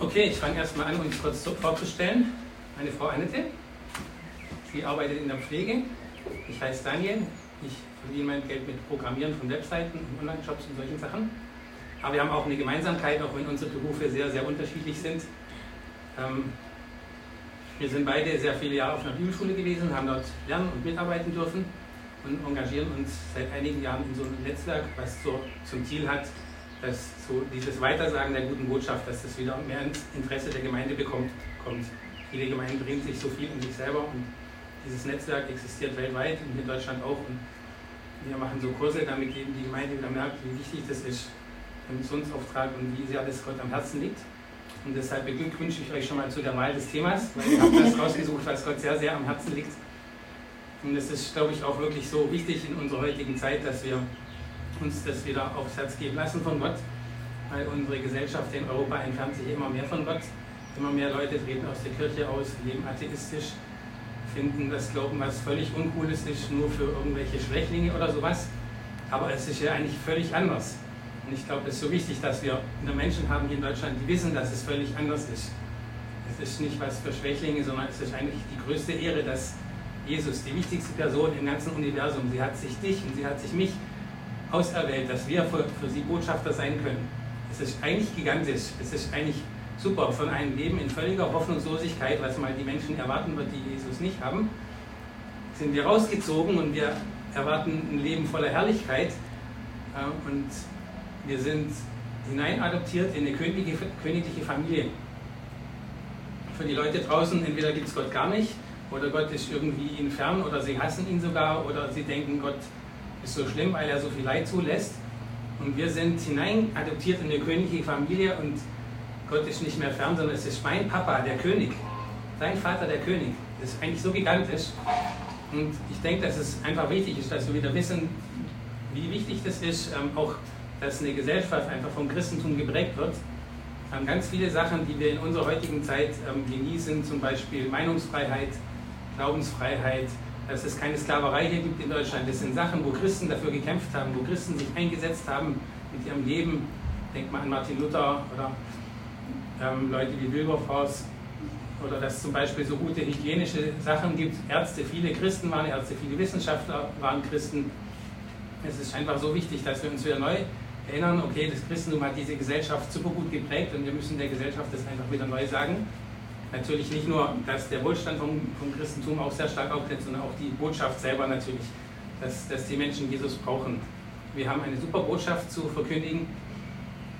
Okay, ich fange erstmal an, uns kurz vorzustellen. Meine Frau Annette, sie arbeitet in der Pflege. Ich heiße Daniel. Ich verdiene mein Geld mit Programmieren von Webseiten und Online-Shops und solchen Sachen. Aber wir haben auch eine Gemeinsamkeit, auch wenn unsere Berufe sehr, sehr unterschiedlich sind. Ähm, wir sind beide sehr viele Jahre auf einer Bibelschule gewesen, haben dort lernen und mitarbeiten dürfen und engagieren uns seit einigen Jahren in so einem Netzwerk, was zum Ziel hat, dass so dieses Weitersagen der guten Botschaft, dass das wieder mehr ins Interesse der Gemeinde bekommt, kommt. Viele Gemeinden drehen sich so viel um sich selber und dieses Netzwerk existiert weltweit und hier in Deutschland auch. Und wir machen so Kurse, damit eben die Gemeinde wieder merkt, wie wichtig das ist im Missionsauftrag und wie sehr das Gott am Herzen liegt. Und deshalb beglückwünsche ich euch schon mal zu der Wahl des Themas, weil ihr habt das rausgesucht, was Gott sehr, sehr am Herzen liegt. Und es ist, glaube ich, auch wirklich so wichtig in unserer heutigen Zeit, dass wir uns das wieder aufs Herz geben lassen von Gott, weil unsere Gesellschaft in Europa entfernt sich immer mehr von Gott. Immer mehr Leute treten aus der Kirche aus, leben atheistisch, finden das Glauben was völlig Uncooles ist, nur für irgendwelche Schwächlinge oder sowas. Aber es ist ja eigentlich völlig anders. Und ich glaube, es ist so wichtig, dass wir Menschen haben hier in Deutschland, die wissen, dass es völlig anders ist. Es ist nicht was für Schwächlinge, sondern es ist eigentlich die größte Ehre, dass Jesus, die wichtigste Person im ganzen Universum, sie hat sich dich und sie hat sich mich auserwählt, dass wir für, für sie Botschafter sein können. Es ist eigentlich gigantisch. Es ist eigentlich super, von einem Leben in völliger Hoffnungslosigkeit, was mal die Menschen erwarten wird, die Jesus nicht haben, sind wir rausgezogen und wir erwarten ein Leben voller Herrlichkeit äh, und wir sind hineinadoptiert in eine königliche, königliche Familie. Für die Leute draußen, entweder gibt es Gott gar nicht oder Gott ist irgendwie ihnen fern oder sie hassen ihn sogar oder sie denken, Gott ist so schlimm, weil er so viel Leid zulässt. Und wir sind hineinadoptiert in eine königliche Familie und Gott ist nicht mehr fern, sondern es ist mein Papa, der König. Dein Vater, der König. Das ist eigentlich so gigantisch. Und ich denke, dass es einfach wichtig ist, dass wir wieder wissen, wie wichtig das ist, ähm, auch dass eine Gesellschaft einfach vom Christentum geprägt wird. Ähm, ganz viele Sachen, die wir in unserer heutigen Zeit ähm, genießen, zum Beispiel Meinungsfreiheit, Glaubensfreiheit, dass es keine Sklaverei hier gibt in Deutschland. Das sind Sachen, wo Christen dafür gekämpft haben, wo Christen sich eingesetzt haben mit ihrem Leben. Denkt mal an Martin Luther oder ähm, Leute wie Wilberforce oder dass es zum Beispiel so gute hygienische Sachen gibt. Ärzte, viele Christen waren Ärzte, viele Wissenschaftler waren Christen. Es ist einfach so wichtig, dass wir uns wieder neu erinnern, okay, das Christentum hat diese Gesellschaft super gut geprägt und wir müssen der Gesellschaft das einfach wieder neu sagen. Natürlich nicht nur, dass der Wohlstand vom, vom Christentum auch sehr stark auftritt, sondern auch die Botschaft selber natürlich, dass, dass die Menschen Jesus brauchen. Wir haben eine super Botschaft zu verkündigen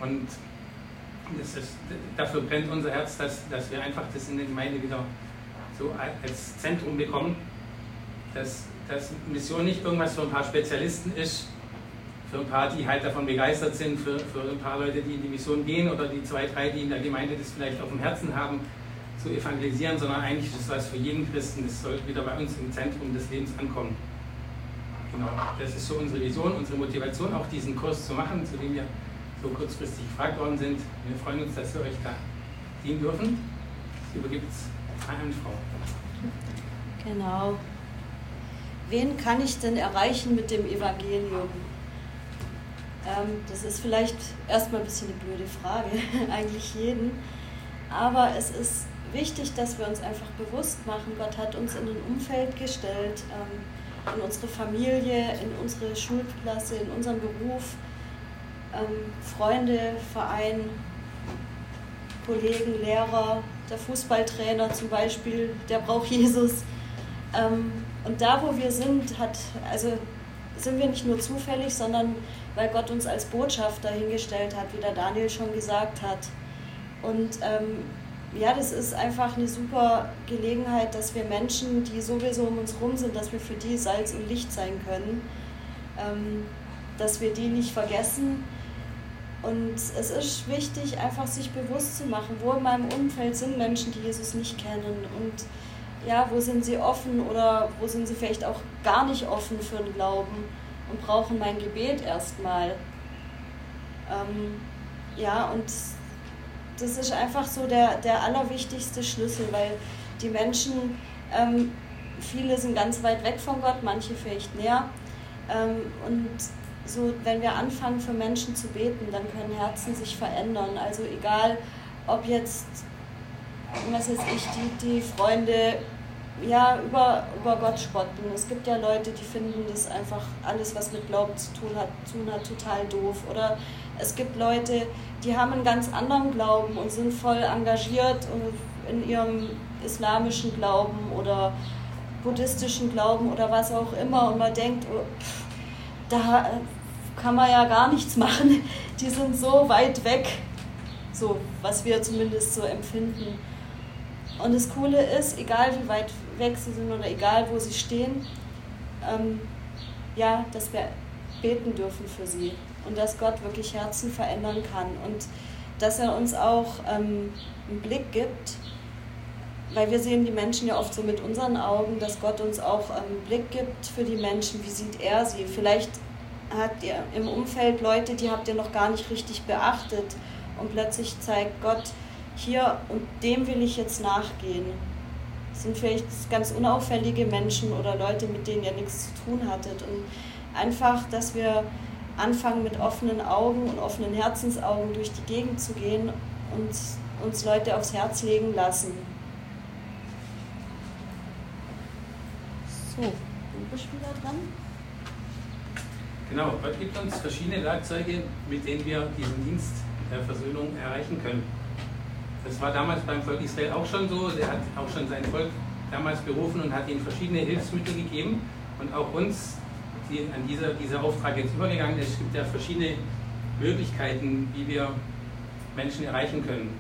und ist, dafür brennt unser Herz, dass, dass wir einfach das in der Gemeinde wieder so als Zentrum bekommen, dass, dass Mission nicht irgendwas für ein paar Spezialisten ist, für ein paar, die halt davon begeistert sind, für, für ein paar Leute, die in die Mission gehen oder die zwei, drei, die in der Gemeinde das vielleicht auf dem Herzen haben, zu evangelisieren, sondern eigentlich ist es was für jeden Christen, das soll wieder bei uns im Zentrum des Lebens ankommen. Genau, das ist so unsere Vision, unsere Motivation, auch diesen Kurs zu machen, zu dem wir so kurzfristig gefragt worden sind. Wir freuen uns, dass wir euch da dienen dürfen. Übergibt es an Frau. Genau. Wen kann ich denn erreichen mit dem Evangelium? Ähm, das ist vielleicht erstmal ein bisschen eine blöde Frage, eigentlich jeden. Aber es ist wichtig, dass wir uns einfach bewusst machen, Gott hat uns in ein Umfeld gestellt, ähm, in unsere Familie, in unsere Schulklasse, in unseren Beruf, ähm, Freunde, Verein, Kollegen, Lehrer, der Fußballtrainer zum Beispiel, der braucht Jesus. Ähm, und da, wo wir sind, hat, also sind wir nicht nur zufällig, sondern weil Gott uns als Botschafter hingestellt hat, wie der Daniel schon gesagt hat. Und ähm, ja, das ist einfach eine super Gelegenheit, dass wir Menschen, die sowieso um uns rum sind, dass wir für die Salz und Licht sein können, ähm, dass wir die nicht vergessen. Und es ist wichtig, einfach sich bewusst zu machen, wo in meinem Umfeld sind Menschen, die Jesus nicht kennen und ja, wo sind sie offen oder wo sind sie vielleicht auch gar nicht offen für den Glauben und brauchen mein Gebet erstmal. Ähm, ja, und das ist einfach so der, der allerwichtigste Schlüssel, weil die Menschen, ähm, viele sind ganz weit weg von Gott, manche vielleicht näher. Ähm, und so, wenn wir anfangen, für Menschen zu beten, dann können Herzen sich verändern. Also egal, ob jetzt, was weiß ich, die, die Freunde ja, über, über Gott spotten. Es gibt ja Leute, die finden das einfach alles, was mit Glauben zu tun hat, tun hat, total doof. Oder es gibt Leute, die haben einen ganz anderen Glauben und sind voll engagiert in ihrem islamischen Glauben oder buddhistischen Glauben oder was auch immer. Und man denkt, oh, da kann man ja gar nichts machen. Die sind so weit weg, so was wir zumindest so empfinden. Und das Coole ist, egal wie weit weg sie sind oder egal wo sie stehen, ähm, ja, dass wir beten dürfen für sie und dass Gott wirklich Herzen verändern kann und dass er uns auch ähm, einen Blick gibt, weil wir sehen die Menschen ja oft so mit unseren Augen, dass Gott uns auch einen Blick gibt für die Menschen, wie sieht er sie. Vielleicht habt ihr im Umfeld Leute, die habt ihr noch gar nicht richtig beachtet und plötzlich zeigt Gott, hier und dem will ich jetzt nachgehen. Das sind vielleicht ganz unauffällige Menschen oder Leute, mit denen ihr nichts zu tun hattet. Und einfach, dass wir anfangen mit offenen Augen und offenen Herzensaugen durch die Gegend zu gehen und uns Leute aufs Herz legen lassen. So, du bist wieder dran. Genau, Gott gibt uns verschiedene Werkzeuge, mit denen wir diesen Dienst der Versöhnung erreichen können. Das war damals beim Volk Israel auch schon so. Der hat auch schon sein Volk damals berufen und hat ihnen verschiedene Hilfsmittel gegeben. Und auch uns, die an dieser, dieser Auftrag jetzt übergegangen ist, gibt ja verschiedene Möglichkeiten, wie wir Menschen erreichen können.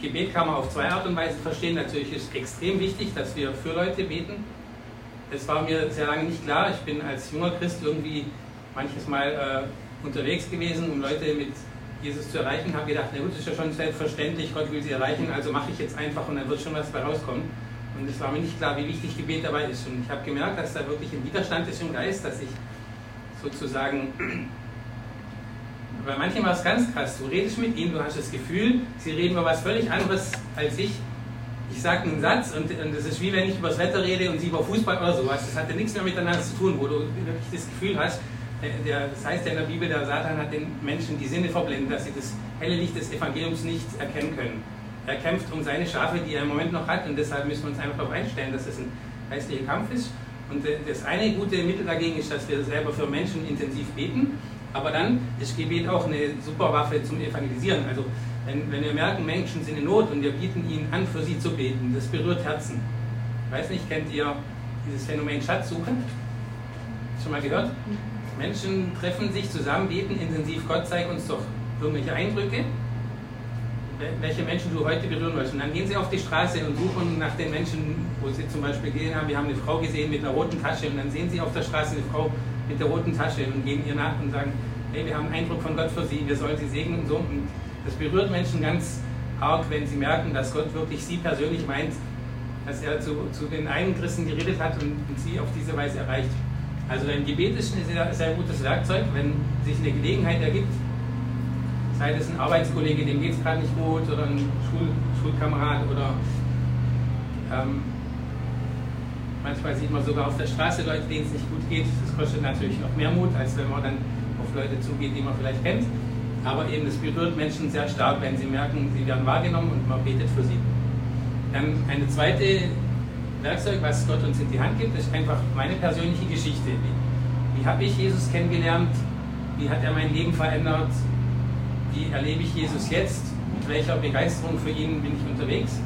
Gebet kann man auf zwei Art und Weise verstehen. Natürlich ist extrem wichtig, dass wir für Leute beten. Das war mir sehr lange nicht klar. Ich bin als junger Christ irgendwie manches Mal äh, unterwegs gewesen, um Leute mit Jesus zu erreichen, habe gedacht, na gut, ist ja schon selbstverständlich, Gott will sie erreichen, also mache ich jetzt einfach und dann wird schon was bei rauskommen. Und es war mir nicht klar, wie wichtig Gebet dabei ist. Und ich habe gemerkt, dass da wirklich ein Widerstand ist im Geist, dass ich sozusagen, bei manchen war es ganz krass, du redest mit ihnen, du hast das Gefühl, sie reden über was völlig anderes als ich. Ich sage einen Satz und, und das ist wie wenn ich über das Wetter rede und sie über Fußball oder sowas. Das hatte nichts mehr miteinander zu tun, wo du wirklich das Gefühl hast, der, das heißt ja in der Bibel, der Satan hat den Menschen die Sinne verblendet, dass sie das helle Licht des Evangeliums nicht erkennen können. Er kämpft um seine Schafe, die er im Moment noch hat, und deshalb müssen wir uns einfach darauf einstellen, dass es ein geistlicher Kampf ist. Und das eine gute Mittel dagegen ist, dass wir selber für Menschen intensiv beten, aber dann ist Gebet auch eine super Waffe zum Evangelisieren. Also wenn, wenn wir merken, Menschen sind in Not und wir bieten ihnen an, für sie zu beten, das berührt Herzen. Ich weiß nicht, kennt ihr dieses Phänomen Schatzsuche? Schon mal gehört? Menschen treffen sich zusammen, beten intensiv. Gott zeigt uns doch irgendwelche Eindrücke, welche Menschen du heute berühren willst. Und dann gehen sie auf die Straße und suchen nach den Menschen, wo sie zum Beispiel gesehen haben, wir haben eine Frau gesehen mit einer roten Tasche und dann sehen sie auf der Straße eine Frau mit der roten Tasche und gehen ihr nach und sagen, hey, wir haben einen Eindruck von Gott für sie, wir sollen sie segnen und so. Und das berührt Menschen ganz arg, wenn sie merken, dass Gott wirklich sie persönlich meint, dass er zu, zu den einen Christen geredet hat und, und sie auf diese Weise erreicht. Also ein Gebet ist ein sehr, sehr gutes Werkzeug, wenn sich eine Gelegenheit ergibt, sei es ein Arbeitskollege, dem geht es gerade nicht gut, oder ein Schul Schulkamerad oder ähm, manchmal sieht man sogar auf der Straße Leute, denen es nicht gut geht. Das kostet natürlich noch mehr Mut, als wenn man dann auf Leute zugeht, die man vielleicht kennt. Aber eben, das berührt Menschen sehr stark, wenn sie merken, sie werden wahrgenommen und man betet für sie. Dann eine zweite Werkzeug, was Gott uns in die Hand gibt, ist einfach meine persönliche Geschichte. Wie, wie habe ich Jesus kennengelernt? Wie hat er mein Leben verändert? Wie erlebe ich Jesus jetzt? Mit welcher Begeisterung für ihn bin ich unterwegs?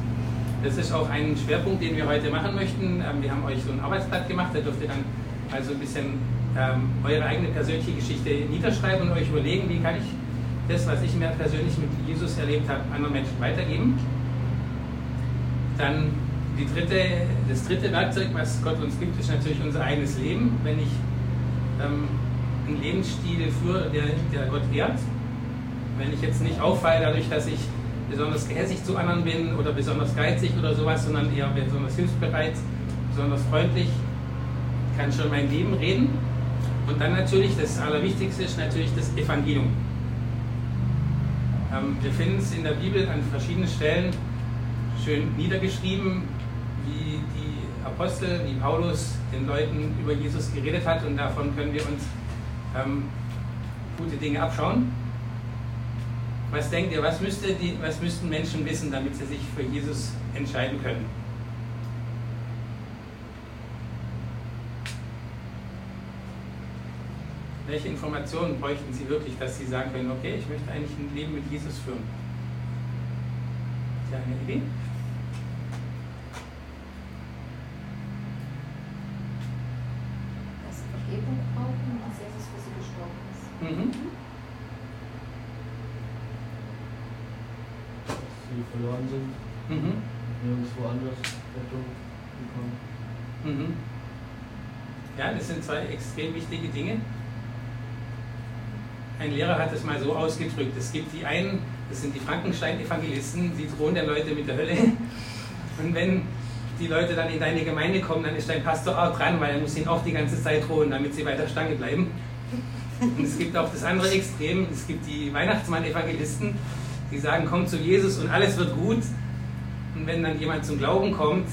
Das ist auch ein Schwerpunkt, den wir heute machen möchten. Ähm, wir haben euch so ein Arbeitsblatt gemacht, da dürft ihr dann also ein bisschen ähm, eure eigene persönliche Geschichte niederschreiben und euch überlegen, wie kann ich das, was ich mir persönlich mit Jesus erlebt habe, anderen Menschen weitergeben. Dann dritte, das dritte Werkzeug, was Gott uns gibt, ist natürlich unser eigenes Leben. Wenn ich ähm, einen Lebensstil führe, der, der Gott ehrt, wenn ich jetzt nicht auffalle dadurch, dass ich besonders gehässig zu anderen bin oder besonders geizig oder sowas, sondern eher besonders hilfsbereit, besonders freundlich, kann schon mein Leben reden. Und dann natürlich, das Allerwichtigste ist natürlich das Evangelium. Ähm, wir finden es in der Bibel an verschiedenen Stellen schön niedergeschrieben, wie die Apostel, wie Paulus den Leuten über Jesus geredet hat und davon können wir uns ähm, gute Dinge abschauen. Was denkt ihr, was, müsste die, was müssten Menschen wissen, damit sie sich für Jesus entscheiden können? Welche Informationen bräuchten Sie wirklich, dass Sie sagen können, okay, ich möchte eigentlich ein Leben mit Jesus führen? Ist ja eine Idee? Dass sie Vergebung brauchen dass Jesus für sie gestorben ist. Mhm. Sie verloren sind, Mhm. nirgendwo anders Rettung bekommen. Mhm. Ja, das sind zwei extrem wichtige Dinge. Ein Lehrer hat es mal so ausgedrückt, es gibt die einen, das sind die Frankenstein-Evangelisten, die drohen der Leute mit der Hölle. Und wenn die Leute dann in deine Gemeinde kommen, dann ist dein Pastor auch dran, weil er muss ihnen auch die ganze Zeit drohen, damit sie weiter Stange bleiben. Und es gibt auch das andere Extrem, es gibt die Weihnachtsmann-Evangelisten, die sagen, komm zu Jesus und alles wird gut. Und wenn dann jemand zum Glauben kommt,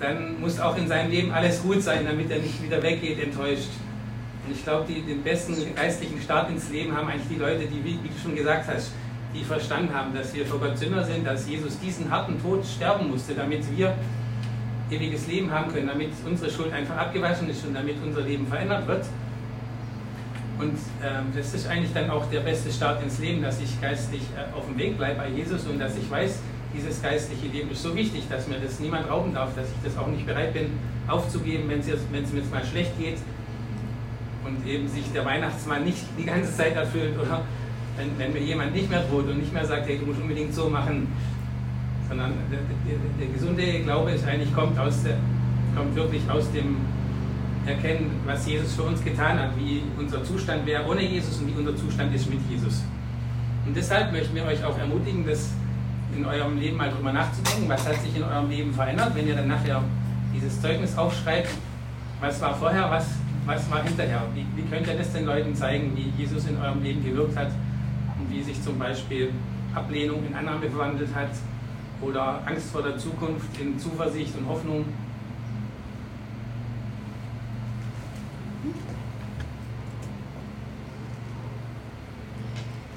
dann muss auch in seinem Leben alles gut sein, damit er nicht wieder weggeht, enttäuscht. Und ich glaube, den besten geistlichen Start ins Leben haben eigentlich die Leute, die, wie du schon gesagt hast, die verstanden haben, dass wir vor Gott Sünder sind, dass Jesus diesen harten Tod sterben musste, damit wir ewiges Leben haben können, damit unsere Schuld einfach abgewaschen ist und damit unser Leben verändert wird. Und ähm, das ist eigentlich dann auch der beste Start ins Leben, dass ich geistlich äh, auf dem Weg bleibe bei Jesus und dass ich weiß, dieses geistliche Leben ist so wichtig, dass mir das niemand rauben darf, dass ich das auch nicht bereit bin aufzugeben, wenn es jetzt- wenn es mir jetzt mal schlecht geht. Und eben sich der Weihnachtsmann nicht die ganze Zeit erfüllt oder? Wenn, wenn mir jemand nicht mehr droht und nicht mehr sagt, hey, du musst unbedingt so machen, sondern der, der, der gesunde Glaube ist eigentlich kommt aus der, kommt wirklich aus dem Erkennen, was Jesus für uns getan hat, wie unser Zustand wäre ohne Jesus und wie unser Zustand ist mit Jesus. Und deshalb möchten wir euch auch ermutigen, das in eurem Leben mal drüber nachzudenken, was hat sich in eurem Leben verändert, wenn ihr dann nachher dieses Zeugnis aufschreibt, was war vorher, was, was war hinterher. Wie, wie könnt ihr das den Leuten zeigen, wie Jesus in eurem Leben gewirkt hat und wie sich zum Beispiel Ablehnung in Annahme verwandelt hat oder Angst vor der Zukunft in Zuversicht und Hoffnung.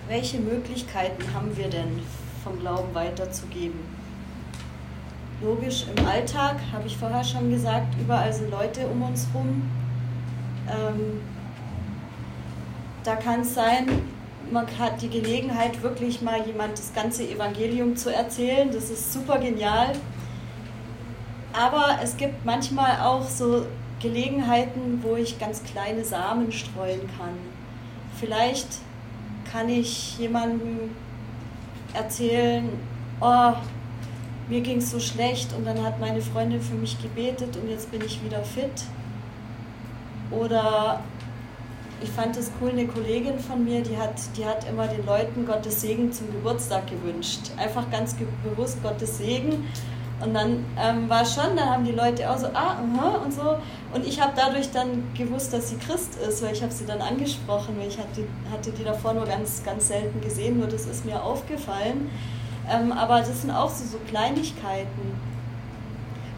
Welche Möglichkeiten haben wir denn, vom Glauben weiterzugeben? Logisch, im Alltag, habe ich vorher schon gesagt, überall sind Leute um uns rum. Ähm, da kann es sein, man hat die Gelegenheit, wirklich mal jemand das ganze Evangelium zu erzählen. Das ist super genial. Aber es gibt manchmal auch so Gelegenheiten, wo ich ganz kleine Samen streuen kann. Vielleicht kann ich jemandem erzählen, oh, mir ging es so schlecht und dann hat meine Freundin für mich gebetet und jetzt bin ich wieder fit. Oder ich fand es cool, eine Kollegin von mir, die hat, die hat immer den Leuten Gottes Segen zum Geburtstag gewünscht. Einfach ganz bewusst Gottes Segen. Und dann ähm, war schon, dann haben die Leute auch so, ah, aha, und so. Und ich habe dadurch dann gewusst, dass sie Christ ist, weil ich habe sie dann angesprochen, weil ich hatte, hatte die davor nur ganz, ganz selten gesehen, nur das ist mir aufgefallen. Ähm, aber das sind auch so, so Kleinigkeiten.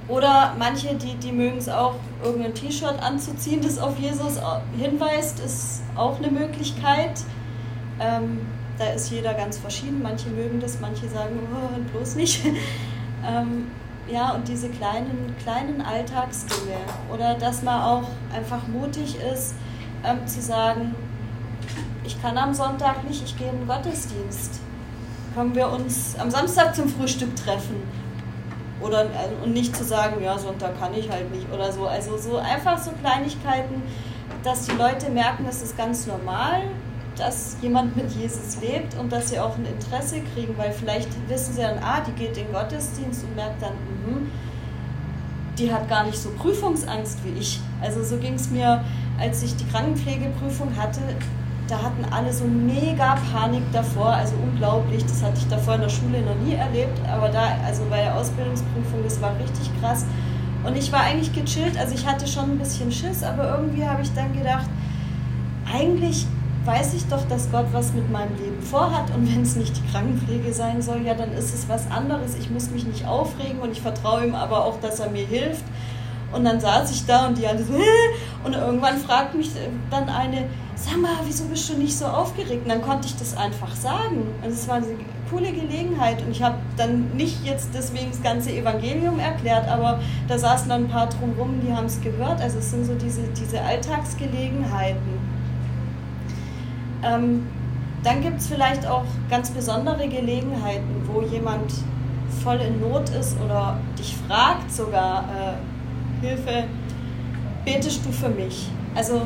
Oder manche, die, die mögen es auch, irgendein T-Shirt anzuziehen, das auf Jesus hinweist, ist auch eine Möglichkeit. Ähm, da ist jeder ganz verschieden. Manche mögen das, manche sagen, oh, bloß nicht. Ähm, ja, und diese kleinen, kleinen Alltagsdinge. Oder dass man auch einfach mutig ist, ähm, zu sagen, ich kann am Sonntag nicht, ich gehe in den Gottesdienst. Können wir uns am Samstag zum Frühstück treffen? Oder äh, und nicht zu sagen, ja, Sonntag kann ich halt nicht oder so. Also so einfach so Kleinigkeiten, dass die Leute merken, es ist ganz normal, dass jemand mit Jesus lebt und dass sie auch ein Interesse kriegen, weil vielleicht wissen sie dann, ah, die geht in den Gottesdienst und merkt dann, mhm, die hat gar nicht so Prüfungsangst wie ich. Also so ging es mir, als ich die Krankenpflegeprüfung hatte, da hatten alle so mega Panik davor, also unglaublich, das hatte ich davor in der Schule noch nie erlebt, aber da, also bei der Ausbildungsprüfung, das war richtig krass. Und ich war eigentlich gechillt, also ich hatte schon ein bisschen Schiss, aber irgendwie habe ich dann gedacht, eigentlich weiß ich doch, dass Gott was mit meinem Leben vorhat und wenn es nicht die Krankenpflege sein soll, ja, dann ist es was anderes. Ich muss mich nicht aufregen und ich vertraue ihm aber auch, dass er mir hilft. Und dann saß ich da und die alle so, und irgendwann fragt mich dann eine, sag mal, wieso bist du nicht so aufgeregt? Und dann konnte ich das einfach sagen. Also es war eine coole Gelegenheit und ich habe dann nicht jetzt deswegen das ganze Evangelium erklärt, aber da saßen dann ein paar drumherum, die haben es gehört. Also es sind so diese, diese Alltagsgelegenheiten. Ähm, dann gibt es vielleicht auch ganz besondere Gelegenheiten, wo jemand voll in Not ist oder dich fragt sogar, äh, Hilfe, betest du für mich? Also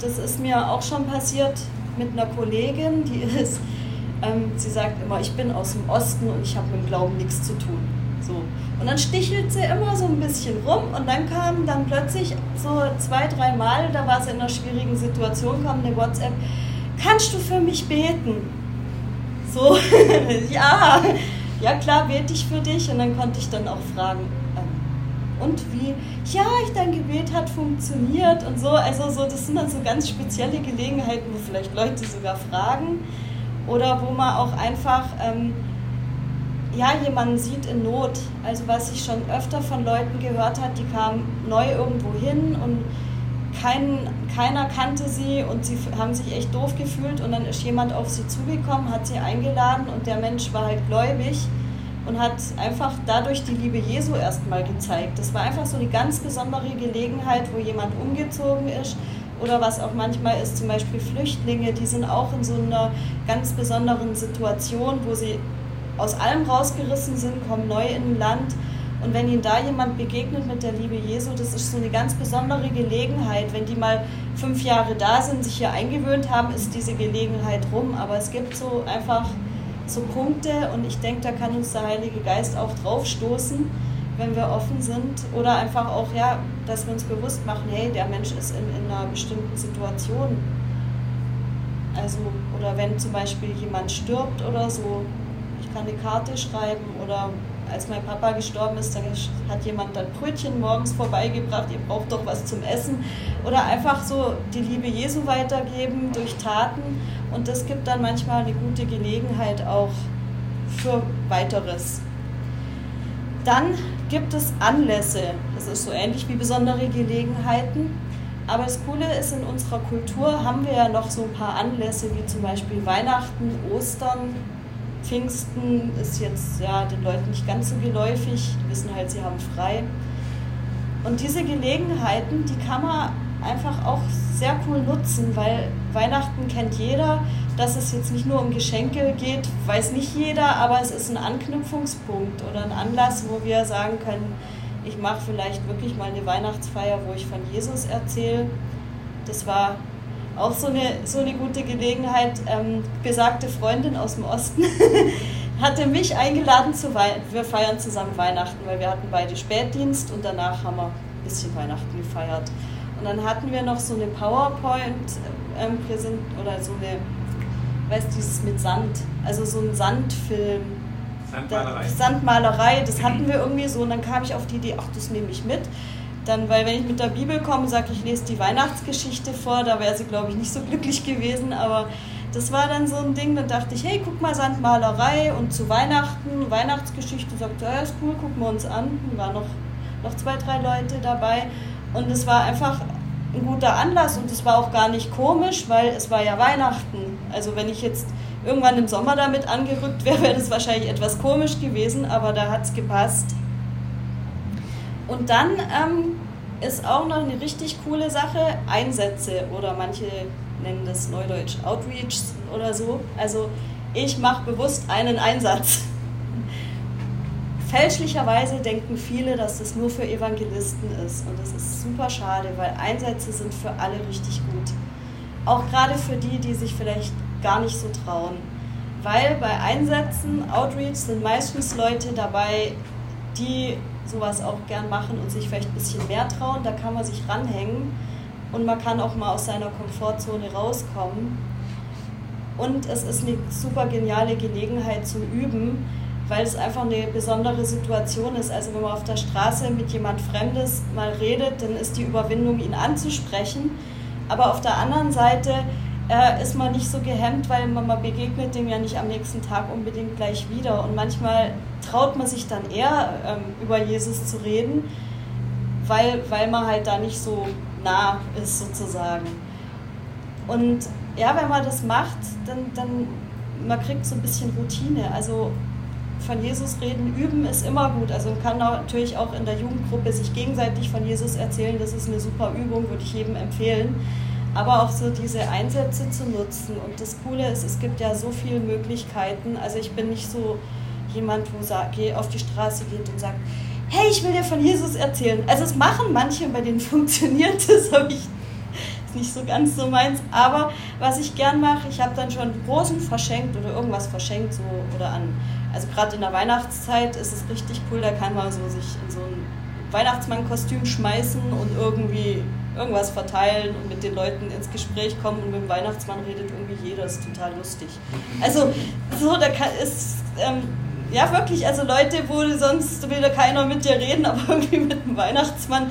das ist mir auch schon passiert mit einer Kollegin, die ist, ähm, sie sagt immer, ich bin aus dem Osten und ich habe mit dem Glauben nichts zu tun. So. Und dann stichelt sie immer so ein bisschen rum und dann kam dann plötzlich so zwei, drei Mal, da war sie in einer schwierigen Situation, kam eine WhatsApp, kannst du für mich beten? So, ja, ja klar bete ich für dich und dann konnte ich dann auch fragen, ähm, und wie, ja, dein Gebet hat funktioniert und so, also so, das sind dann so ganz spezielle Gelegenheiten, wo vielleicht Leute sogar fragen oder wo man auch einfach, ähm, ja, jemanden sieht in Not. Also was ich schon öfter von Leuten gehört hat, die kamen neu irgendwo hin und kein, keiner kannte sie und sie haben sich echt doof gefühlt und dann ist jemand auf sie zugekommen, hat sie eingeladen und der Mensch war halt gläubig und hat einfach dadurch die Liebe Jesu erstmal gezeigt. Das war einfach so eine ganz besondere Gelegenheit, wo jemand umgezogen ist oder was auch manchmal ist, zum Beispiel Flüchtlinge, die sind auch in so einer ganz besonderen Situation, wo sie aus allem rausgerissen sind, kommen neu in ein Land und wenn ihnen da jemand begegnet mit der Liebe Jesu, das ist so eine ganz besondere Gelegenheit. Wenn die mal fünf Jahre da sind, sich hier eingewöhnt haben, ist diese Gelegenheit rum. Aber es gibt so einfach so Punkte und ich denke, da kann uns der Heilige Geist auch draufstoßen, wenn wir offen sind. Oder einfach auch, ja, dass wir uns bewusst machen, hey, der Mensch ist in, in einer bestimmten Situation. Also, oder wenn zum Beispiel jemand stirbt oder so, ich kann eine Karte schreiben oder als mein Papa gestorben ist, dann hat jemand dann Brötchen morgens vorbeigebracht, ihr braucht doch was zum Essen. Oder einfach so die Liebe Jesu weitergeben durch Taten. Und das gibt dann manchmal eine gute Gelegenheit auch für weiteres. Dann gibt es Anlässe. Das ist so ähnlich wie besondere Gelegenheiten. Aber das Coole ist, in unserer Kultur haben wir ja noch so ein paar Anlässe, wie zum Beispiel Weihnachten, Ostern, Pfingsten ist jetzt ja den Leuten nicht ganz so geläufig, die wissen halt, sie haben frei. Und diese Gelegenheiten, die kann man einfach auch sehr cool nutzen, weil Weihnachten kennt jeder, dass es jetzt nicht nur um Geschenke geht, weiß nicht jeder, aber es ist ein Anknüpfungspunkt oder ein Anlass, wo wir sagen können, ich mache vielleicht wirklich mal eine Weihnachtsfeier, wo ich von Jesus erzähle. Das war auch so eine, so eine gute Gelegenheit. Ähm, besagte Freundin aus dem Osten hatte mich eingeladen zu Weihnachten. Wir feiern zusammen Weihnachten, weil wir hatten beide Spätdienst und danach haben wir ein bisschen Weihnachten gefeiert. Und dann hatten wir noch so eine PowerPoint ähm, präsent oder so eine, weißt du, dieses mit Sand, also so ein Sandfilm. Sandmalerei. Sandmalerei, das hatten wir irgendwie so und dann kam ich auf die Idee, ach, das nehme ich mit dann, weil wenn ich mit der Bibel komme, sage ich, lese die Weihnachtsgeschichte vor, da wäre sie, glaube ich, nicht so glücklich gewesen, aber das war dann so ein Ding, dann dachte ich, hey, guck mal, Sandmalerei und zu Weihnachten, Weihnachtsgeschichte, sagt, ja, ist cool, gucken wir uns an. Dann waren noch, noch zwei, drei Leute dabei. Und es war einfach ein guter Anlass. Und es war auch gar nicht komisch, weil es war ja Weihnachten. Also wenn ich jetzt irgendwann im Sommer damit angerückt wäre, wäre das wahrscheinlich etwas komisch gewesen, aber da hat es gepasst. Und dann ähm, ist auch noch eine richtig coole Sache Einsätze oder manche nennen das Neudeutsch Outreach oder so. Also ich mache bewusst einen Einsatz. Fälschlicherweise denken viele, dass das nur für Evangelisten ist. Und das ist super schade, weil Einsätze sind für alle richtig gut. Auch gerade für die, die sich vielleicht gar nicht so trauen. Weil bei Einsätzen, Outreach, sind meistens Leute dabei, die sowas auch gern machen und sich vielleicht ein bisschen mehr trauen. Da kann man sich ranhängen und man kann auch mal aus seiner Komfortzone rauskommen. Und es ist eine super geniale Gelegenheit zum Üben, weil es einfach eine besondere Situation ist. Also wenn man auf der Straße mit jemand Fremdes mal redet, dann ist die Überwindung, ihn anzusprechen. Aber auf der anderen Seite äh, ist man nicht so gehemmt, weil man, man begegnet dem ja nicht am nächsten Tag unbedingt gleich wieder. Und manchmal traut man sich dann eher, ähm, über Jesus zu reden, weil, weil man halt da nicht so nah ist sozusagen. Und ja, wenn man das macht, dann, dann man kriegt so ein bisschen Routine. Also von Jesus reden, üben ist immer gut. Also man kann natürlich auch in der Jugendgruppe sich gegenseitig von Jesus erzählen. Das ist eine super Übung, würde ich jedem empfehlen. Aber auch so diese Einsätze zu nutzen. Und das Coole ist, es gibt ja so viele Möglichkeiten. Also ich bin nicht so jemand, wo geh auf die Straße geht und sagt, hey, ich will dir von Jesus erzählen. Also es machen manche, bei denen funktioniert das, habe ich nicht so ganz so meins. Aber was ich gern mache, ich habe dann schon Rosen verschenkt oder irgendwas verschenkt, so oder an. Also gerade in der Weihnachtszeit ist es richtig cool, da kann man so sich in so ein Weihnachtsmann-Kostüm schmeißen und irgendwie irgendwas verteilen und mit den Leuten ins Gespräch kommen und mit dem Weihnachtsmann redet irgendwie jeder, ist total lustig. Also so, da kann, ist ähm, ja wirklich, also Leute, wo sonst will da keiner mit dir reden, aber irgendwie mit dem Weihnachtsmann,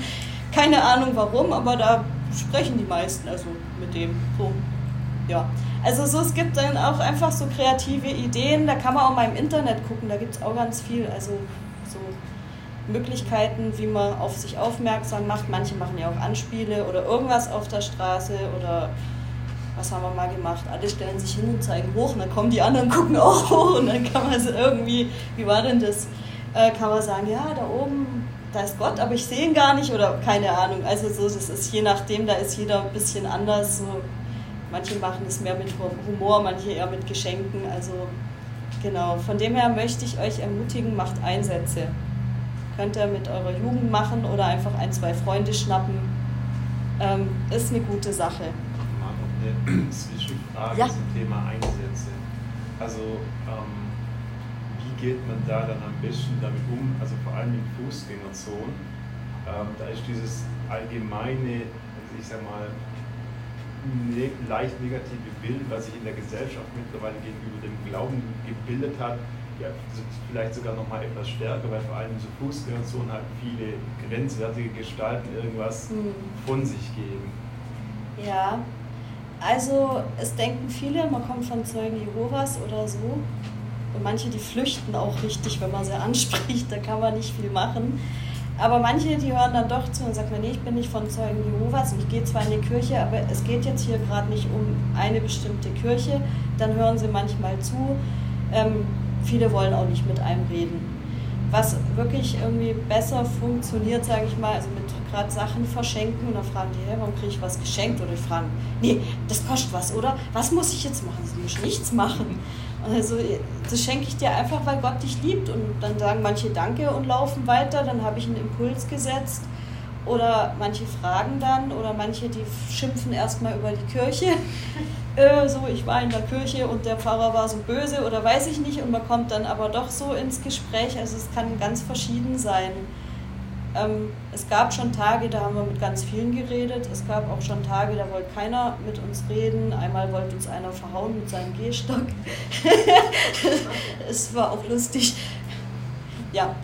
keine Ahnung warum, aber da sprechen die meisten also mit dem so. Ja. Also so, es gibt dann auch einfach so kreative Ideen, da kann man auch mal im Internet gucken, da gibt es auch ganz viel, also so Möglichkeiten, wie man auf sich aufmerksam macht. Manche machen ja auch Anspiele oder irgendwas auf der Straße oder was haben wir mal gemacht? Alle stellen sich hin und zeigen hoch und dann kommen die anderen, gucken auch hoch und dann kann man so irgendwie, wie war denn das? Äh, kann man sagen, ja, da oben da ist Gott, aber ich sehe ihn gar nicht oder keine Ahnung. Also so, das ist je nachdem, da ist jeder ein bisschen anders. So, manche machen es mehr mit Humor, manche eher mit Geschenken. Also genau, von dem her möchte ich euch ermutigen, macht Einsätze. Könnt ihr mit eurer Jugend machen oder einfach ein, zwei Freunde schnappen. Ähm, ist eine gute Sache. Ich habe noch eine Zwischenfrage ja. zum Thema Einsätze. Also ähm, geht man da dann am besten damit um, also vor allem in Fußgängerzonen. Ähm, da ist dieses allgemeine, also ich sag mal, ne leicht negative Bild, was sich in der Gesellschaft mittlerweile gegenüber dem Glauben gebildet hat, ja, vielleicht sogar noch mal etwas stärker, weil vor allem so Fußgängerzonen halt viele grenzwertige Gestalten irgendwas hm. von sich geben. Ja, also es denken viele, man kommt von Zeugen Jehovas oder so. Und manche, die flüchten auch richtig, wenn man sie anspricht, da kann man nicht viel machen. Aber manche, die hören dann doch zu und sagen, nee, ich bin nicht von Zeugen Jehovas und ich gehe zwar in die Kirche, aber es geht jetzt hier gerade nicht um eine bestimmte Kirche. Dann hören sie manchmal zu. Ähm, viele wollen auch nicht mit einem reden. Was wirklich irgendwie besser funktioniert, sage ich mal, also mit gerade Sachen verschenken und dann fragen die, hey, warum kriege ich was geschenkt? Oder ich frage, nee, das kostet was, oder? Was muss ich jetzt machen? Sie müssen nichts machen. Also das schenke ich dir einfach, weil Gott dich liebt. Und dann sagen manche Danke und laufen weiter. Dann habe ich einen Impuls gesetzt. Oder manche fragen dann. Oder manche, die schimpfen erstmal über die Kirche. äh, so, ich war in der Kirche und der Pfarrer war so böse oder weiß ich nicht. Und man kommt dann aber doch so ins Gespräch. Also es kann ganz verschieden sein. Ähm, es gab schon Tage, da haben wir mit ganz vielen geredet. Es gab auch schon Tage, da wollte keiner mit uns reden. Einmal wollte uns einer verhauen mit seinem Gehstock. es war auch lustig. Ja,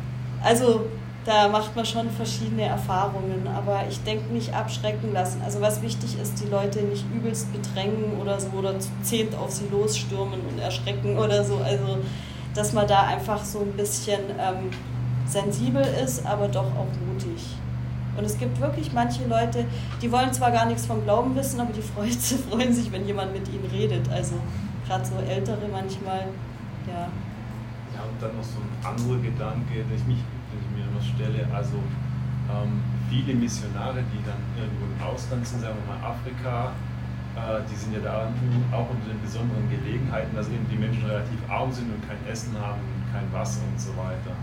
also da macht man schon verschiedene Erfahrungen, aber ich denke nicht abschrecken lassen. Also was wichtig ist, die Leute nicht übelst bedrängen oder so oder zu zehnt auf sie losstürmen und erschrecken oder so. Also dass man da einfach so ein bisschen ähm, sensibel ist, aber doch auch mutig. Und es gibt wirklich manche Leute, die wollen zwar gar nichts vom Glauben wissen, aber die freuen, sich, wenn jemand mit ihnen redet. Also gerade so Ältere manchmal, ja. Ja, und dann noch so ein anderer Gedanke, den ich, mich, den ich mir noch stelle. Also ähm, viele Missionare, die dann irgendwo im Ausland sind, sagen wir mal Afrika, äh, die sind ja da auch unter den besonderen Gelegenheiten, dass eben die Menschen relativ arm sind und kein Essen haben, kein Wasser und so weiter.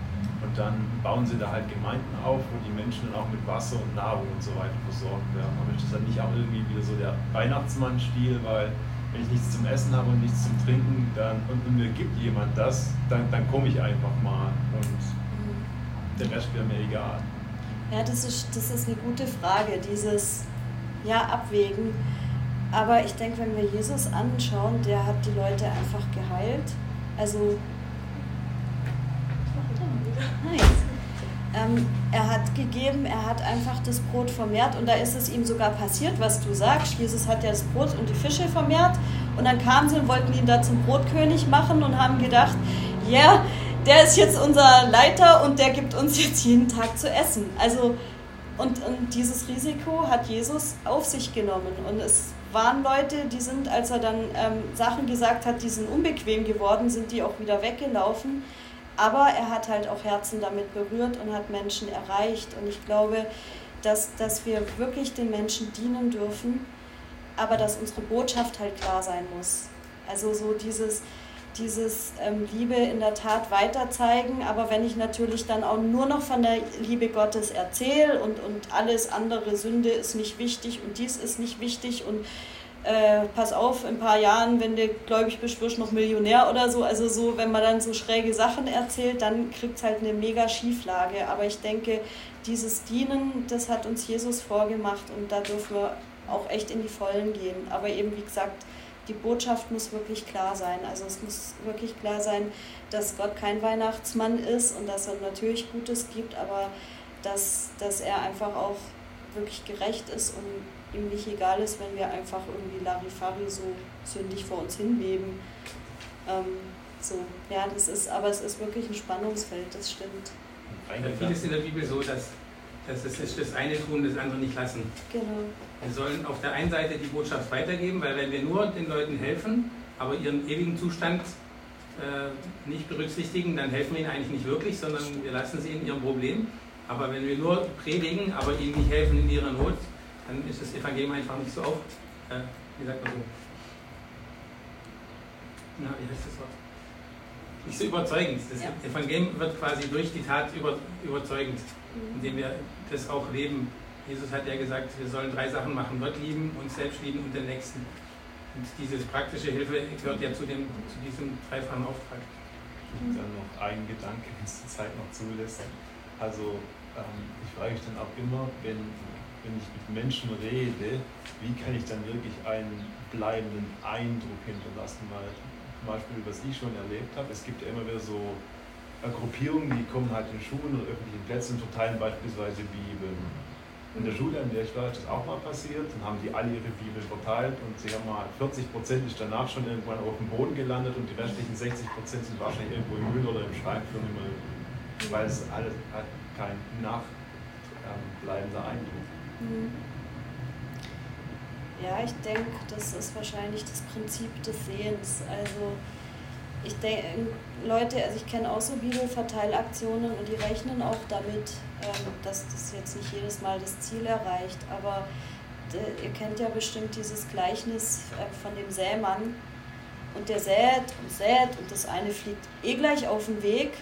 Und dann bauen sie da halt Gemeinden auf, wo die Menschen dann auch mit Wasser und Nahrung und so weiter versorgt werden. Aber ist das dann nicht auch irgendwie wieder so der Weihnachtsmann-Stil, weil wenn ich nichts zum Essen habe und nichts zum Trinken, dann und, mir gibt jemand das, dann, dann komme ich einfach mal und. Der Rest wäre mir egal. Ja, das ist, das ist eine gute Frage, dieses ja, Abwägen. Aber ich denke, wenn wir Jesus anschauen, der hat die Leute einfach geheilt. Also Nice. Ähm, er hat gegeben, er hat einfach das Brot vermehrt und da ist es ihm sogar passiert, was du sagst. Jesus hat ja das Brot und die Fische vermehrt und dann kamen sie und wollten ihn da zum Brotkönig machen und haben gedacht, ja, yeah, der ist jetzt unser Leiter und der gibt uns jetzt jeden Tag zu essen. Also Und, und dieses Risiko hat Jesus auf sich genommen. Und es waren Leute, die sind, als er dann ähm, Sachen gesagt hat, die sind unbequem geworden, sind die auch wieder weggelaufen. Aber er hat halt auch Herzen damit berührt und hat Menschen erreicht. Und ich glaube, dass, dass wir wirklich den Menschen dienen dürfen, aber dass unsere Botschaft halt klar sein muss. Also so dieses, dieses ähm, Liebe in der Tat weiterzeigen, aber wenn ich natürlich dann auch nur noch von der Liebe Gottes erzähle und, und alles andere, Sünde ist nicht wichtig und dies ist nicht wichtig und äh, pass auf, in ein paar Jahren, wenn du gläubig bist, wirst noch Millionär oder so. Also so, wenn man dann so schräge Sachen erzählt, dann kriegt es halt eine mega Schieflage. Aber ich denke, dieses Dienen, das hat uns Jesus vorgemacht und da dürfen wir auch echt in die Vollen gehen. Aber eben, wie gesagt, die Botschaft muss wirklich klar sein. Also es muss wirklich klar sein, dass Gott kein Weihnachtsmann ist und dass er natürlich Gutes gibt, aber dass, dass er einfach auch wirklich gerecht ist und ihm nicht egal ist, wenn wir einfach irgendwie Larifari so sündig vor uns hinleben. Ähm, so, ja, das ist, aber es ist wirklich ein Spannungsfeld, das stimmt. Ja, vieles in der Bibel so, dass, dass es ist das eine tun, das andere nicht lassen. Genau. Wir sollen auf der einen Seite die Botschaft weitergeben, weil wenn wir nur den Leuten helfen, aber ihren ewigen Zustand äh, nicht berücksichtigen, dann helfen wir ihnen eigentlich nicht wirklich, sondern wir lassen sie in ihrem Problem. Aber wenn wir nur predigen, aber ihnen nicht helfen in ihrer Not, dann ist das Evangelium einfach nicht so auf, äh, wie sagt man so, na, wie heißt das Wort? Nicht so überzeugend. Das Ja. Evangelium wird quasi durch die Tat über, überzeugend, indem wir das auch leben. Jesus hat ja gesagt, wir sollen drei Sachen machen: Gott lieben, uns selbst lieben und den Nächsten. Und diese praktische Hilfe gehört ja zu, dem, zu diesem dreifachen Auftrag. Und dann noch ein Gedanke, wenn es die Zeit noch zulässt. Also ähm, ich frage mich dann auch immer, wenn, wenn ich mit Menschen rede, wie kann ich dann wirklich einen bleibenden Eindruck hinterlassen? Weil zum Beispiel, was ich schon erlebt habe, es gibt ja immer wieder so Gruppierungen, die kommen halt in Schulen oder öffentlichen Plätzen verteilen beispielsweise Bibeln. In der Schule, an der ich war, ist das auch mal passiert. Dann haben die alle ihre Bibeln verteilt und sie haben mal 40 Prozent ist danach schon irgendwann auf dem Boden gelandet und die restlichen 60 Prozent sind wahrscheinlich irgendwo im Müll oder im Müll. Weil es alles hat kein nachbleibender Eindruck. Mhm. Ja, ich denke, das ist wahrscheinlich das Prinzip des Sehens. Also ich denke, Leute, also ich kenne auch so Bibelverteilaktionen und die rechnen auch damit, ähm, dass das jetzt nicht jedes Mal das Ziel erreicht. Aber äh, ihr kennt ja bestimmt dieses Gleichnis äh, von dem Sämann. Und der sät und sät und das eine fliegt eh gleich auf den Weg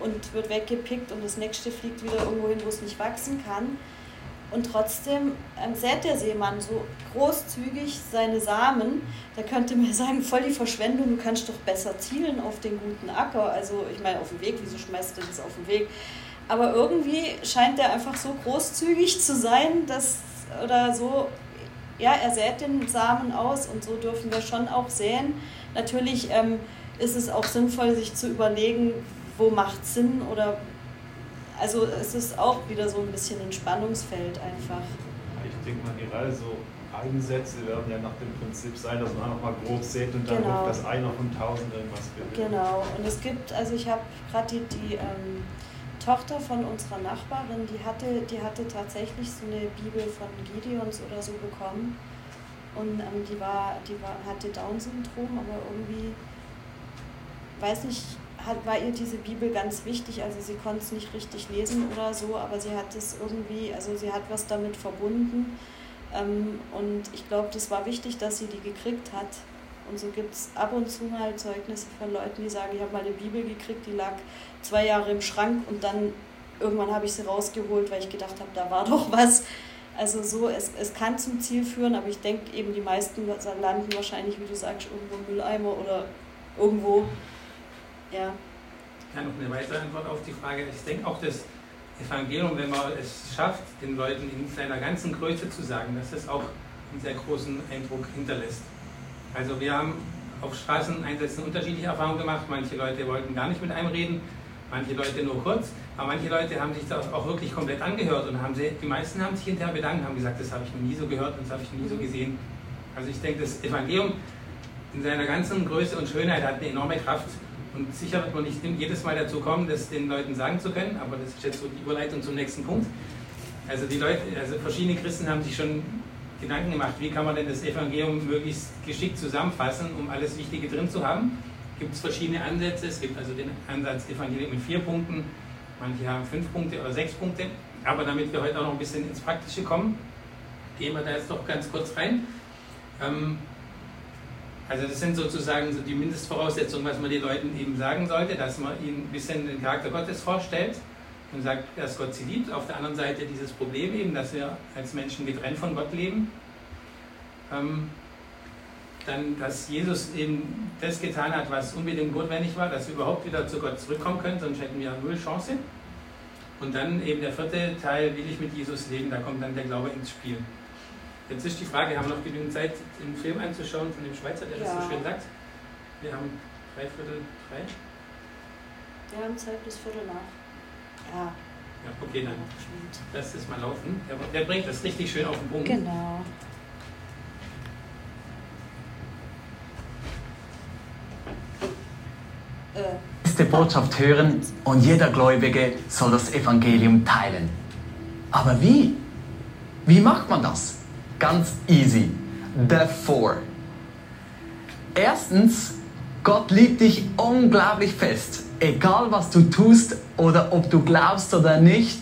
und wird weggepickt und das nächste fliegt wieder irgendwo hin, wo es nicht wachsen kann. Und trotzdem ähm, sät der Seemann so großzügig seine Samen. Da könnte man sagen, voll die Verschwendung, du kannst doch besser zielen auf den guten Acker. Also ich meine, auf dem Weg, wieso schmeißt du das auf den Weg? Aber irgendwie scheint er einfach so großzügig zu sein, dass, oder so, ja, er sät den Samen aus und so dürfen wir schon auch säen. Natürlich ähm, ist es auch sinnvoll, sich zu überlegen, wo macht Sinn oder also es ist auch wieder so ein bisschen ein Spannungsfeld einfach. Ich denke mal, gerade so Einsätze werden ja nach dem Prinzip sein, dass man einfach mal groß sät und dann Genau. dass einer von tausend irgendwas gewinnt. Genau, und es gibt, also ich habe gerade die, die ähm, Tochter von unserer Nachbarin, die hatte, die hatte tatsächlich so eine Bibel von Gideons oder so bekommen. Und ähm, die war, die war, hatte Down-Syndrom, aber irgendwie, weiß nicht, hat, war ihr diese Bibel ganz wichtig. Also sie konnte es nicht richtig lesen oder so, aber sie hat es irgendwie, also sie hat was damit verbunden. Ähm, und ich glaube, das war wichtig, dass sie die gekriegt hat. Und so gibt es ab und zu mal Zeugnisse von Leuten, die sagen, ich habe mal eine Bibel gekriegt, die lag zwei Jahre im Schrank und dann irgendwann habe ich sie rausgeholt, weil ich gedacht habe, da war doch was. Also so, es, es kann zum Ziel führen, aber ich denke eben, die meisten landen wahrscheinlich, wie du sagst, irgendwo im Mülleimer oder irgendwo. Ja. Ich kann noch eine weitere Antwort auf die Frage. Ich denke auch, das Evangelium, wenn man es schafft, den Leuten in seiner ganzen Größe zu sagen, dass es auch einen sehr großen Eindruck hinterlässt. Also wir haben auf Straßeneinsätzen unterschiedliche Erfahrungen gemacht. Manche Leute wollten gar nicht mit einem reden, manche Leute nur kurz, aber manche Leute haben sich das auch wirklich komplett angehört und haben sie, die meisten haben sich hinterher bedankt, haben gesagt, das habe ich noch nie so gehört und das habe ich noch nie so gesehen. Also ich denke, das Evangelium in seiner ganzen Größe und Schönheit hat eine enorme Kraft und sicher wird man nicht jedes Mal dazu kommen, das den Leuten sagen zu können, aber das ist jetzt so die Überleitung zum nächsten Punkt. Also die Leute, also verschiedene Christen haben sich schon Gedanken gemacht, wie kann man denn das Evangelium möglichst geschickt zusammenfassen, um alles Wichtige drin zu haben. Gibt es verschiedene Ansätze. Es gibt also den Ansatz Evangelium in vier Punkten, manche haben fünf Punkte oder sechs Punkte. Aber damit wir heute auch noch ein bisschen ins Praktische kommen, gehen wir da jetzt doch ganz kurz rein. Ähm, also das sind sozusagen so die Mindestvoraussetzungen, was man den Leuten eben sagen sollte, dass man ihnen ein bisschen den Charakter Gottes vorstellt und sagt, dass Gott sie liebt. Auf der anderen Seite dieses Problem eben, dass wir als Menschen getrennt von Gott leben. Ähm, dann, dass Jesus eben das getan hat, was unbedingt notwendig war, dass wir überhaupt wieder zu Gott zurückkommen können, sonst hätten wir null Chance. Und dann eben der vierte Teil, will ich mit Jesus leben, da kommt dann der Glaube ins Spiel. Jetzt ist die Frage, haben wir noch genügend Zeit, den Film anzuschauen von dem Schweizer, der ja. das so schön sagt? Wir haben drei Viertel drei. Wir haben Zeit bis Viertel nach. Ja. Ja, okay, dann lass das mal laufen. Der, der bringt das richtig schön auf den Punkt. Genau. Beste Botschaft hören und jeder Gläubige soll das Evangelium teilen. Aber wie? Wie macht man das? Ganz easy. The Four. Erstens, Gott liebt dich unglaublich fest. Egal was du tust oder ob du glaubst oder nicht,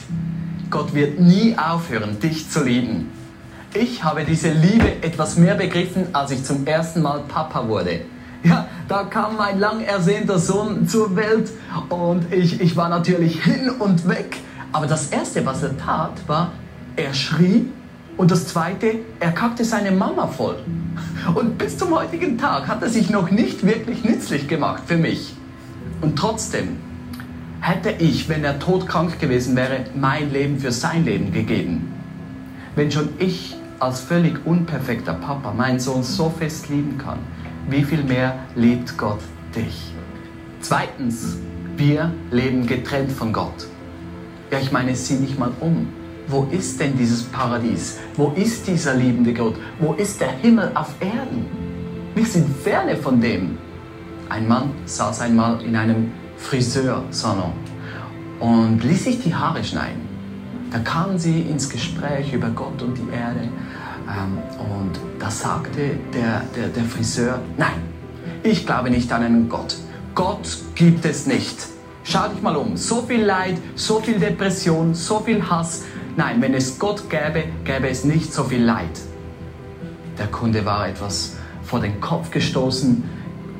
Gott wird nie aufhören, dich zu lieben. Ich habe diese Liebe etwas mehr begriffen, als ich zum ersten Mal Papa wurde. Ja, da kam mein lang ersehnter Sohn zur Welt und ich, ich war natürlich hin und weg. Aber das Erste, was er tat, war, er schrie und das Zweite, er kackte seine Mama voll. Und bis zum heutigen Tag hat er sich noch nicht wirklich nützlich gemacht für mich. Und trotzdem hätte ich, wenn er todkrank gewesen wäre, mein Leben für sein Leben gegeben. Wenn schon ich als völlig unperfekter Papa meinen Sohn so fest lieben kann, wie viel mehr liebt Gott dich? Zweitens, wir leben getrennt von Gott. Ja, ich meine, sieh dich mal um. Wo ist denn dieses Paradies? Wo ist dieser liebende Gott? Wo ist der Himmel auf Erden? Wir sind ferne von dem. Ein Mann saß einmal in einem Friseursalon und ließ sich die Haare schneiden. Da kamen sie ins Gespräch über Gott und die Erde ähm, und da sagte der, der, der Friseur, nein, ich glaube nicht an einen Gott. Gott gibt es nicht. Schau dich mal um. So viel Leid, so viel Depression, so viel Hass. Nein, wenn es Gott gäbe, gäbe es nicht so viel Leid. Der Kunde war etwas vor den Kopf gestoßen,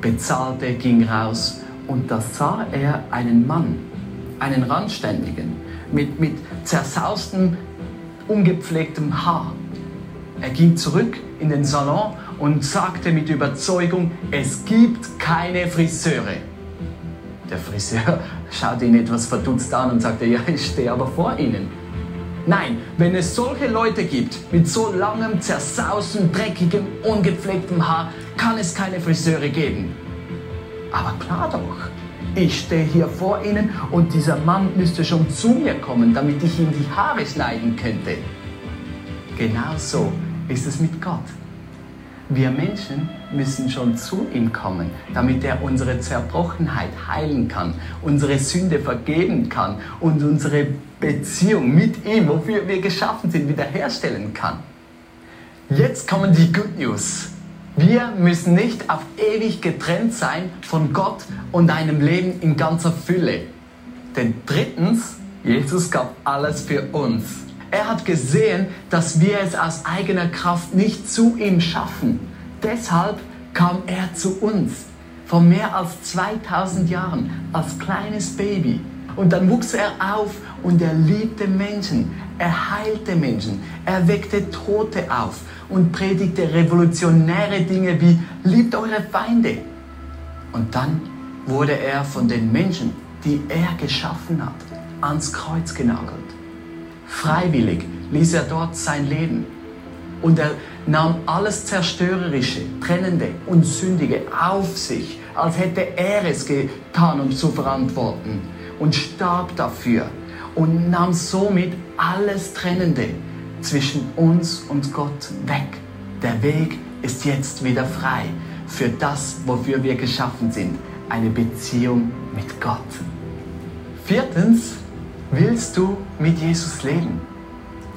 bezahlte, ging raus und da sah er einen Mann, einen Randständigen, mit, mit zersaustem, ungepflegtem Haar er ging zurück in den Salon und sagte mit Überzeugung, es gibt keine Friseure. Der Friseur schaute ihn etwas verdutzt an und sagte, ja, ich stehe aber vor Ihnen. Nein, wenn es solche Leute gibt mit so langem, zersausten, dreckigem, ungepflegtem Haar, kann es keine Friseure geben. Aber klar doch, ich stehe hier vor Ihnen und dieser Mann müsste schon zu mir kommen, damit ich ihm die Haare schneiden könnte. Genau so ist es mit Gott. Wir Menschen müssen schon zu ihm kommen, damit er unsere Zerbrochenheit heilen kann, unsere Sünde vergeben kann und unsere Beziehung mit ihm, wofür wir geschaffen sind, wiederherstellen kann. Jetzt kommen die Good News. Wir müssen nicht auf ewig getrennt sein von Gott und einem Leben in ganzer Fülle. Denn drittens, Jesus gab alles für uns. Er hat gesehen, dass wir es aus eigener Kraft nicht zu ihm schaffen. Deshalb kam er zu uns vor mehr als 2000 Jahren als kleines Baby. Und dann wuchs er auf und er liebte Menschen, er heilte Menschen, er weckte Tote auf und predigte revolutionäre Dinge wie liebt eure Feinde. Und dann wurde er von den Menschen, die er geschaffen hat, ans Kreuz genagelt. Freiwillig ließ er dort sein Leben. Und er nahm alles Zerstörerische, Trennende und Sündige auf sich, als hätte er es getan, um zu verantworten. Und starb dafür und nahm somit alles Trennende zwischen uns und Gott weg. Der Weg ist jetzt wieder frei für das, wofür wir geschaffen sind, eine Beziehung mit Gott. Viertens, Willst du mit Jesus leben?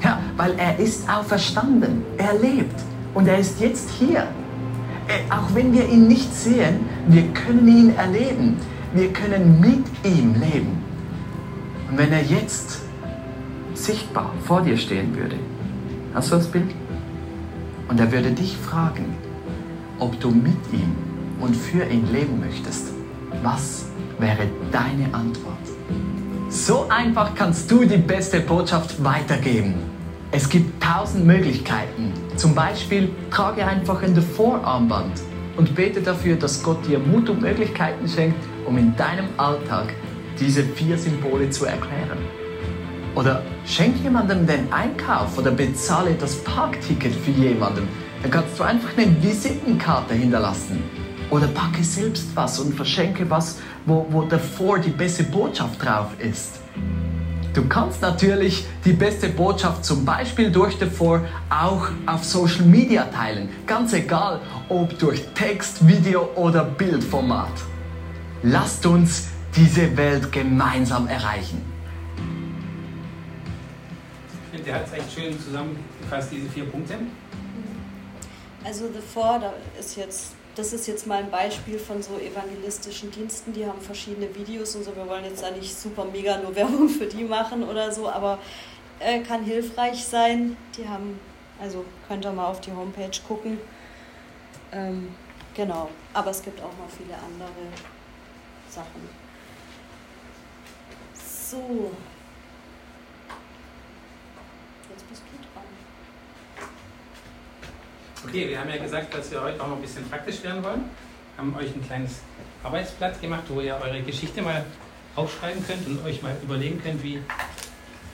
Ja, weil er ist auferstanden. Er lebt. Und er ist jetzt hier. Äh, auch wenn wir ihn nicht sehen, wir können ihn erleben. Wir können mit ihm leben. Und wenn er jetzt sichtbar vor dir stehen würde, hast du das Bild? Und er würde dich fragen, ob du mit ihm und für ihn leben möchtest. Was wäre deine Antwort? So einfach kannst du die beste Botschaft weitergeben. Es gibt tausend Möglichkeiten. Zum Beispiel trage einfach ein Vorarmband und bete dafür, dass Gott dir Mut und Möglichkeiten schenkt, um in deinem Alltag diese vier Symbole zu erklären. Oder schenk jemandem den Einkauf oder bezahle das Parkticket für jemanden. Dann kannst du einfach eine Visitenkarte hinterlassen. Oder packe selbst was und verschenke was, wo, wo davor die beste Botschaft drauf ist. Du kannst natürlich die beste Botschaft zum Beispiel durch davor auch auf Social Media teilen. Ganz egal, ob durch Text, Video oder Bildformat. Lasst uns diese Welt gemeinsam erreichen. Ich finde, der hat es echt schön zusammengefasst, diese vier Punkte. Also The Four, da ist jetzt, das ist jetzt mal ein Beispiel von so evangelistischen Diensten, die haben verschiedene Videos und so. Wir wollen jetzt da nicht super mega nur Werbung für die machen oder so, aber äh, kann hilfreich sein. Die haben, also könnt ihr mal auf die Homepage gucken. Ähm, genau, aber es gibt auch noch viele andere Sachen. So. Jetzt bist du. Okay, wir haben ja gesagt, dass wir heute auch noch ein bisschen praktisch werden wollen. Haben euch ein kleines Arbeitsblatt gemacht, wo ihr eure Geschichte mal aufschreiben könnt und euch mal überlegen könnt, wie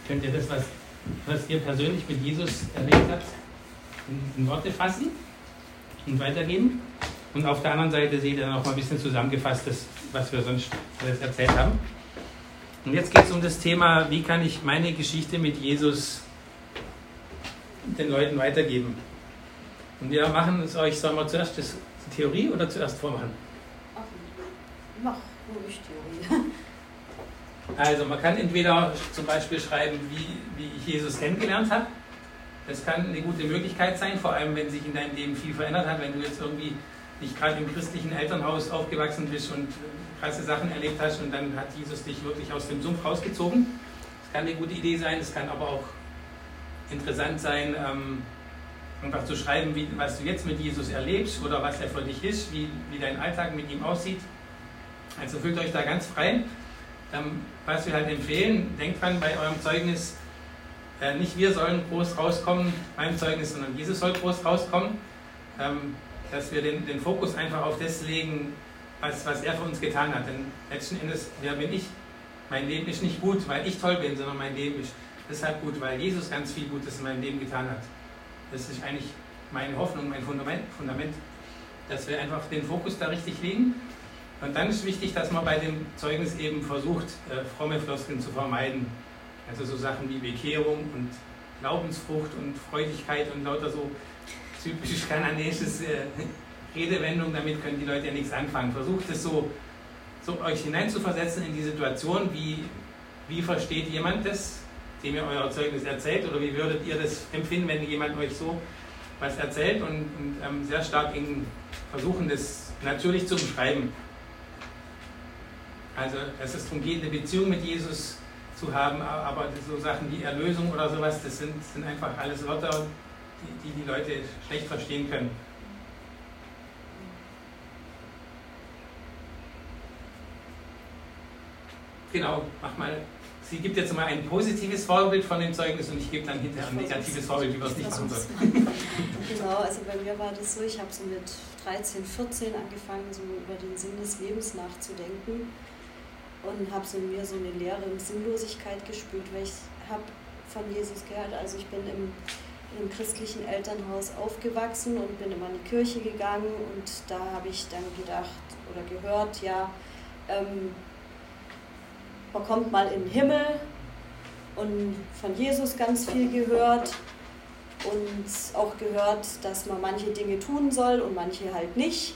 könnt ihr das, was, was ihr persönlich mit Jesus erlebt habt, in, in Worte fassen und weitergeben. Und auf der anderen Seite seht ihr noch mal ein bisschen zusammengefasst, das, was wir sonst alles erzählt haben. Und jetzt geht es um das Thema, wie kann ich meine Geschichte mit Jesus den Leuten weitergeben. Und wir machen es euch, sollen wir zuerst das, die Theorie oder zuerst vormachen? Ach, mach ruhig Theorie. Also man kann entweder zum Beispiel schreiben, wie, wie ich Jesus kennengelernt habe. Das kann eine gute Möglichkeit sein, vor allem wenn sich in deinem Leben viel verändert hat, wenn du jetzt irgendwie nicht gerade im christlichen Elternhaus aufgewachsen bist und krasse Sachen erlebt hast und dann hat Jesus dich wirklich aus dem Sumpf rausgezogen. Das kann eine gute Idee sein, es kann aber auch interessant sein, ähm, einfach zu schreiben, wie, was du jetzt mit Jesus erlebst oder was er für dich ist, wie, wie dein Alltag mit ihm aussieht. Also fühlt euch da ganz frei. Ähm, was wir halt empfehlen, denkt dran bei eurem Zeugnis, äh, nicht wir sollen groß rauskommen beim Zeugnis, sondern Jesus soll groß rauskommen. Ähm, dass wir den, den Fokus einfach auf das legen, was, was er für uns getan hat. Denn letzten Endes, wer bin ich? Mein Leben ist nicht gut, weil ich toll bin, sondern mein Leben ist deshalb gut, weil Jesus ganz viel Gutes in meinem Leben getan hat. Das ist eigentlich meine Hoffnung, mein Fundament, Fundament dass wir einfach den Fokus da richtig legen. Und dann ist wichtig, dass man bei dem Zeugnis eben versucht, äh, fromme Floskeln zu vermeiden. Also so Sachen wie Bekehrung und Glaubensfrucht und Freudigkeit und lauter so typisch kanadisches äh, Redewendung, damit können die Leute ja nichts anfangen. Versucht es so, so euch hineinzuversetzen in die Situation, wie, wie versteht jemand das, dem ihr euer Zeugnis erzählt, oder wie würdet ihr das empfinden, wenn jemand euch so was erzählt und, und ähm, sehr stark in versuchen, das natürlich zu beschreiben. Also, es darum geht, eine Beziehung mit Jesus zu haben, aber so Sachen wie Erlösung oder sowas, das sind, sind einfach alles Wörter, die, die die Leute schlecht verstehen können. Genau, mach mal. Sie gibt jetzt mal ein positives Vorbild von dem Zeugnis und ich gebe dann hinterher ein negatives Vorbild, wie wir es nicht machen sollen. Genau, also bei mir war das so, ich habe so mit 13, 14 angefangen, so über den Sinn des Lebens nachzudenken und habe so in mir so eine leere Sinnlosigkeit gespürt, weil ich habe von Jesus gehört. Also ich bin im im christlichen Elternhaus aufgewachsen und bin immer in die Kirche gegangen und da habe ich dann gedacht oder gehört, ja, ähm, man kommt mal in den Himmel und von Jesus ganz viel gehört und auch gehört, dass man manche Dinge tun soll und manche halt nicht.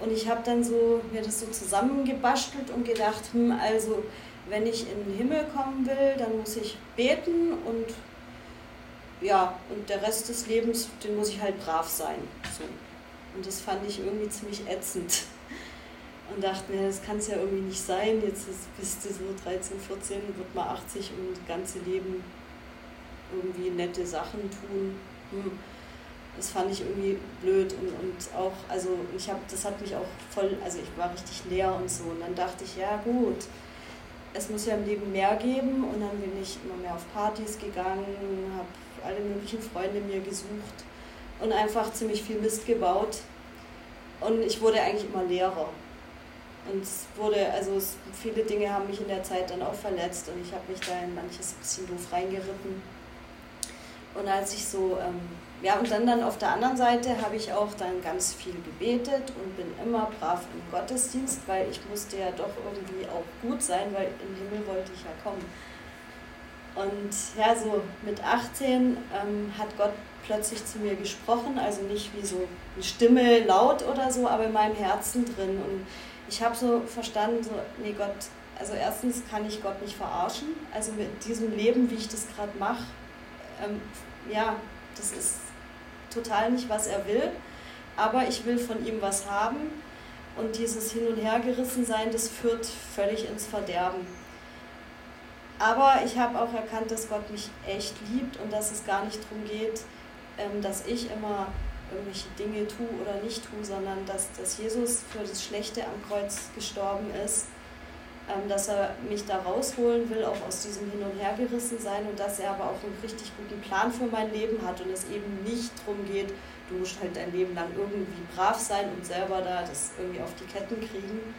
Und ich habe dann so mir das so zusammengebastelt und gedacht, hm, also wenn ich in den Himmel kommen will, dann muss ich beten und ja, und der Rest des Lebens, den muss ich halt brav sein. So. Und das fand ich irgendwie ziemlich ätzend. Und dachte mir, das kann es ja irgendwie nicht sein. Jetzt ist, bist du so 13, 14, wird mal 80 und das ganze Leben irgendwie nette Sachen tun. Hm. Das fand ich irgendwie blöd und, und auch, also ich habe, das hat mich auch voll, also ich war richtig leer und so. Und dann dachte ich, ja gut, es muss ja im Leben mehr geben und dann bin ich immer mehr auf Partys gegangen, habe alle möglichen Freunde mir gesucht und einfach ziemlich viel Mist gebaut. Und ich wurde eigentlich immer leerer. Und es wurde, also es, viele Dinge haben mich in der Zeit dann auch verletzt und ich habe mich da in manches ein bisschen doof reingeritten. Und als ich so, ähm, ja, und dann, dann auf der anderen Seite habe ich auch dann ganz viel gebetet und bin immer brav im Gottesdienst, weil ich musste ja doch irgendwie auch gut sein, weil in den Himmel wollte ich ja kommen. Und ja, so mit 18 ähm, hat Gott plötzlich zu mir gesprochen, also nicht wie so eine Stimme laut oder so, aber in meinem Herzen drin. Und ich habe so verstanden, so, nee Gott, also erstens kann ich Gott nicht verarschen, also mit diesem Leben, wie ich das gerade mache, ähm, ja, das ist total nicht, was er will, aber ich will von ihm was haben. Und dieses Hin- und Hergerissen sein, das führt völlig ins Verderben. Aber ich habe auch erkannt, dass Gott mich echt liebt und dass es gar nicht darum geht, ähm, dass ich immer irgendwelche Dinge tue oder nicht tue, sondern dass, dass Jesus für das Schlechte am Kreuz gestorben ist, ähm, dass er mich da rausholen will, auch aus diesem Hin- und Hergerissen sein und dass er aber auch einen richtig guten Plan für mein Leben hat und es eben nicht darum geht, du musst halt dein Leben lang irgendwie brav sein und selber da das irgendwie auf die Ketten kriegen.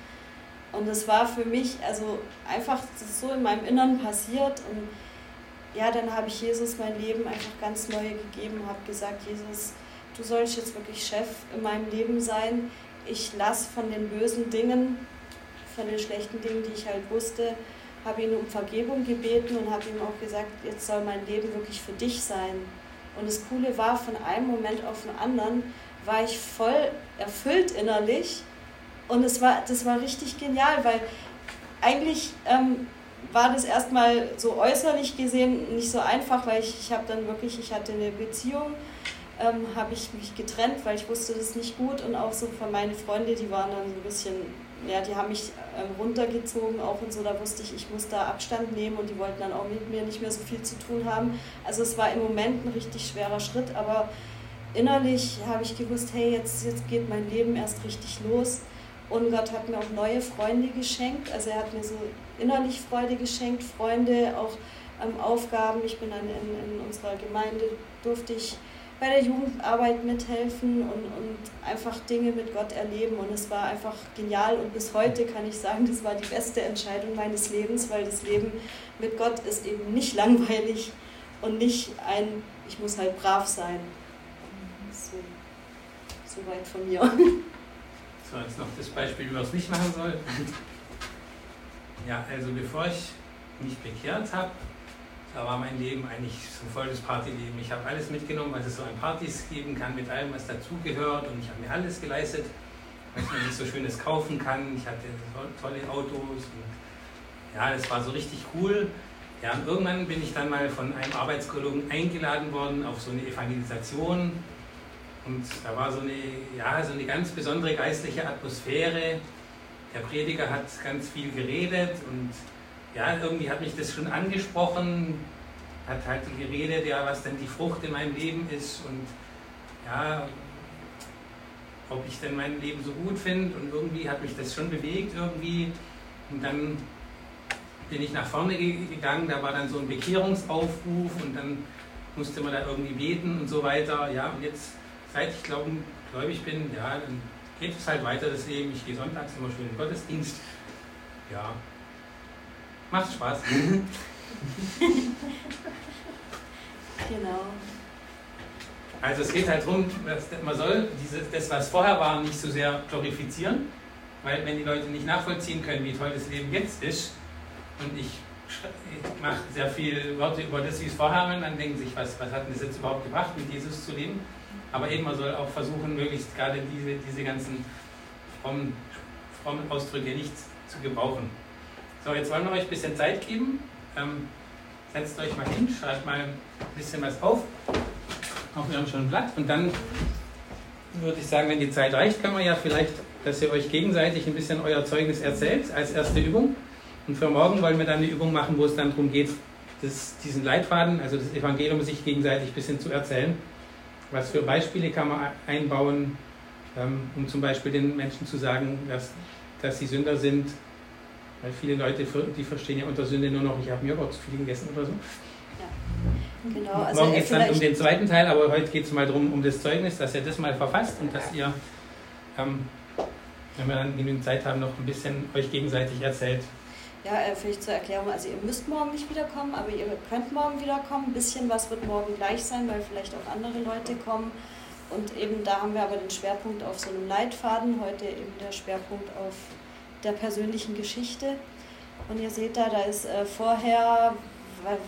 Und es war für mich also einfach so in meinem Innern passiert und ja, dann habe ich Jesus mein Leben einfach ganz neu gegeben, habe gesagt, Jesus, du sollst jetzt wirklich Chef in meinem Leben sein. Ich lasse von den bösen Dingen, von den schlechten Dingen, die ich halt wusste, habe ihn um Vergebung gebeten und habe ihm auch gesagt, jetzt soll mein Leben wirklich für dich sein. Und das Coole war, von einem Moment auf den anderen war ich voll erfüllt innerlich und es war, das war richtig genial, weil eigentlich ähm, war das erstmal so äußerlich gesehen nicht so einfach, weil ich, ich habe dann wirklich, ich hatte eine Beziehung, ähm, habe ich mich getrennt, weil ich wusste das nicht gut und auch so von meinen Freunden, die waren dann so ein bisschen, ja, die haben mich ähm, runtergezogen auch und so, da wusste ich, ich muss da Abstand nehmen und die wollten dann auch mit mir nicht mehr so viel zu tun haben. Also es war im Moment ein richtig schwerer Schritt, aber innerlich habe ich gewusst, hey, jetzt, jetzt geht mein Leben erst richtig los. Und Gott hat mir auch neue Freunde geschenkt. Also er hat mir so innerlich Freude geschenkt, Freunde, auch ähm, Aufgaben. Ich bin dann in, in unserer Gemeinde, durfte ich bei der Jugendarbeit mithelfen und, und einfach Dinge mit Gott erleben. Und es war einfach genial. Und bis heute kann ich sagen, das war die beste Entscheidung meines Lebens, weil das Leben mit Gott ist eben nicht langweilig und nicht ein, ich muss halt brav sein. So, so weit von mir. So, jetzt noch das Beispiel, wie man es nicht machen soll. Ja, also bevor ich mich bekehrt habe, da war mein Leben eigentlich so voll das Partyleben. Ich habe alles mitgenommen, was es so an Partys geben kann, mit allem, was dazugehört. Und ich habe mir alles geleistet, was man sich so Schönes kaufen kann. Ich hatte tolle Autos. Und ja, das war so richtig cool. Ja, und irgendwann bin ich dann mal von einem Arbeitskollegen eingeladen worden auf so eine Evangelisation. Und da war so eine, ja, so eine ganz besondere geistliche Atmosphäre. Der Prediger hat ganz viel geredet und ja, irgendwie hat mich das schon angesprochen, hat halt geredet, ja, was denn die Frucht in meinem Leben ist und ja, ob ich denn mein Leben so gut finde und irgendwie hat mich das schon bewegt irgendwie. Und dann bin ich nach vorne gegangen, da war dann so ein Bekehrungsaufruf und dann musste man da irgendwie beten und so weiter, ja, und jetzt, seit ich glauben, gläubig bin, ja, dann geht es halt weiter das Leben, ich gehe sonntags immer schön in den Gottesdienst, ja, Macht Spaß. genau. Also es geht halt darum, man soll dieses, das, was vorher war, nicht so sehr glorifizieren, weil wenn die Leute nicht nachvollziehen können, wie toll das Leben jetzt ist, und ich, ich mache sehr viel Worte über das, wie es vorher war, dann denken sich, was, was hat denn das jetzt überhaupt gebracht, mit Jesus zu leben? Aber eben, man soll auch versuchen, möglichst gerade diese, diese ganzen frommen, frommen Ausdrücke nicht zu gebrauchen. So, jetzt wollen wir euch ein bisschen Zeit geben. Ähm, setzt euch mal hin, schreibt mal ein bisschen was auf. auf Ihrem schönen Blatt. Und dann würde ich sagen, wenn die Zeit reicht, können wir ja vielleicht, dass ihr euch gegenseitig ein bisschen euer Zeugnis erzählt als erste Übung. Und für morgen wollen wir dann eine Übung machen, wo es dann darum geht, das, diesen Leitfaden, also das Evangelium sich gegenseitig ein bisschen zu erzählen. Was für Beispiele kann man einbauen, ähm, um zum Beispiel den Menschen zu sagen, dass, dass sie Sünder sind, weil viele Leute, die verstehen ja unter Sünde nur noch, ich habe mir überhaupt zu viel gegessen oder so. Ja, genau. Also Morgen geht es dann um den zweiten Teil, aber heute geht es mal darum, um das Zeugnis, dass ihr das mal verfasst und dass ihr, ähm, wenn wir dann genügend Zeit haben, noch ein bisschen euch gegenseitig erzählt. Ja, äh, vielleicht zur Erklärung, also ihr müsst morgen nicht wiederkommen, aber ihr könnt morgen wiederkommen. Ein bisschen was wird morgen gleich sein, weil vielleicht auch andere Leute kommen. Und eben da haben wir aber den Schwerpunkt auf so einem Leitfaden, heute eben der Schwerpunkt auf der persönlichen Geschichte. Und ihr seht da, da ist äh, vorher,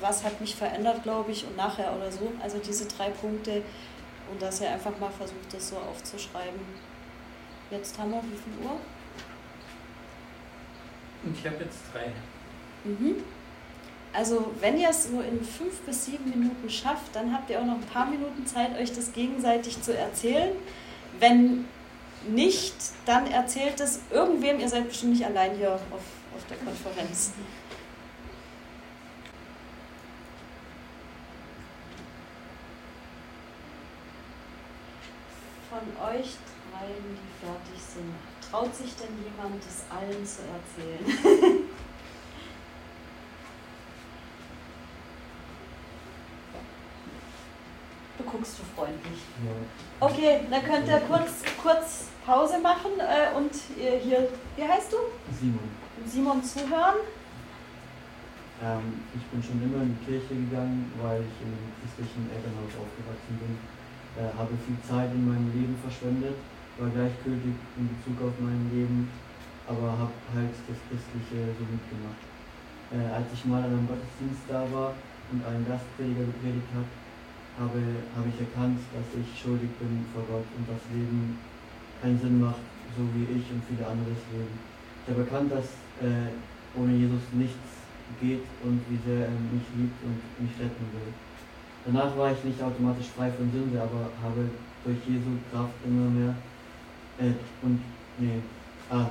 was hat mich verändert, glaube ich, und nachher oder so. Also diese drei Punkte. Und dass ihr einfach mal versucht, das so aufzuschreiben. Jetzt haben wir wie viel Uhr? Ich habe jetzt drei. Mhm. Also wenn ihr es nur in fünf bis sieben Minuten schafft, dann habt ihr auch noch ein paar Minuten Zeit, euch das gegenseitig zu erzählen. Wenn nicht, dann erzählt es irgendwem, ihr seid bestimmt nicht allein hier auf, auf der Konferenz. Von euch dreien, die fertig sind, traut sich denn jemand, es allen zu erzählen? guckst so freundlich. Okay, dann könnt ihr kurz, kurz Pause machen äh, und hier, wie heißt du? Simon. Simon zuhören. Ähm, ich bin schon immer in die Kirche gegangen, weil ich im christlichen Elternhaus aufgewachsen bin. Äh, habe viel Zeit in meinem Leben verschwendet, war gleichgültig in Bezug auf mein Leben, aber habe halt das Christliche so mitgemacht. Äh, als ich mal an einem Gottesdienst da war und ein Gastprediger gepredigt hat, habe, habe ich erkannt, dass ich schuldig bin vor Gott und das Leben keinen Sinn macht, so wie ich und viele andere es leben. Ich habe erkannt, dass äh, ohne Jesus nichts geht und wie sehr er mich liebt und mich retten will. Danach war ich nicht automatisch frei von Sünde, aber habe durch Jesu Kraft immer mehr äh, und nee, ah,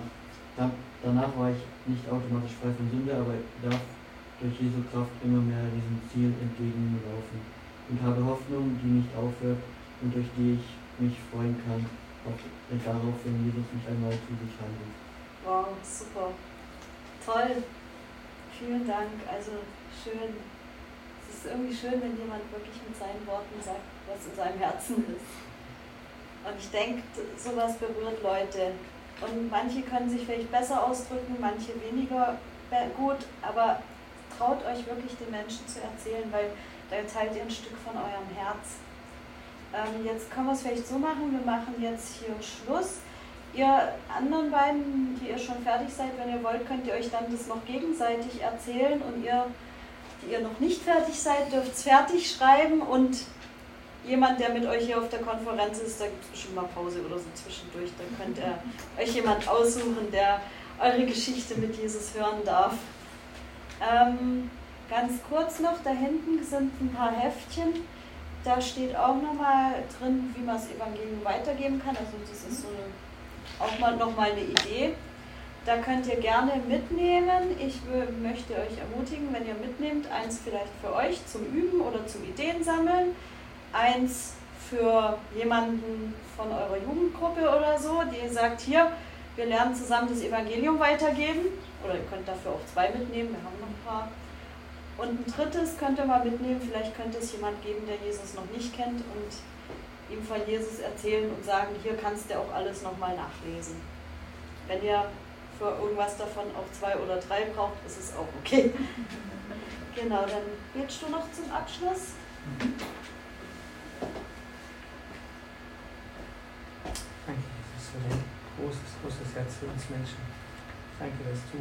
da, danach war ich nicht automatisch frei von Sünde, aber darf durch Jesu Kraft immer mehr diesem Ziel entgegenlaufen und habe Hoffnung, die nicht aufhört und durch die ich mich freuen kann, auf, äh, darauf, wenn Jesus mich einmal zu sich handelt. Wow, super. Toll. Vielen Dank. Also schön. Es ist irgendwie schön, wenn jemand wirklich mit seinen Worten sagt, was in seinem Herzen ist. Und ich denke, sowas berührt Leute. Und manche können sich vielleicht besser ausdrücken, manche weniger gut, aber traut euch wirklich den Menschen zu erzählen, weil da teilt ihr ein Stück von eurem Herz. Ähm, jetzt können wir es vielleicht so machen, wir machen jetzt hier Schluss. Ihr anderen beiden, die ihr schon fertig seid, wenn ihr wollt, könnt ihr euch dann das noch gegenseitig erzählen und ihr, die ihr noch nicht fertig seid, dürft es fertig schreiben und jemand, der mit euch hier auf der Konferenz ist, da gibt es bestimmt mal Pause oder so zwischendurch, dann könnt ihr euch jemand aussuchen, der eure Geschichte mit Jesus hören darf. Ähm, Ganz kurz noch, da hinten sind ein paar Heftchen. Da steht auch nochmal drin, wie man das Evangelium weitergeben kann. Also das ist so eine, auch mal nochmal eine Idee. Da könnt ihr gerne mitnehmen. Ich möchte euch ermutigen, wenn ihr mitnehmt, eins vielleicht für euch zum Üben oder zum Ideen sammeln, eins für jemanden von eurer Jugendgruppe oder so, die sagt, hier, wir lernen zusammen das Evangelium weitergeben. Oder ihr könnt dafür auch zwei mitnehmen, wir haben noch ein paar. Und ein drittes könnt ihr mal mitnehmen, vielleicht könnte es jemand geben, der Jesus noch nicht kennt und ihm von Jesus erzählen und sagen, hier kannst du auch alles nochmal nachlesen. Wenn ihr für irgendwas davon auch zwei oder drei braucht, ist es auch okay. genau, dann betest du noch zum Abschluss. Danke, Jesus, für dein großes, großes Herz für uns Menschen. Danke, dass du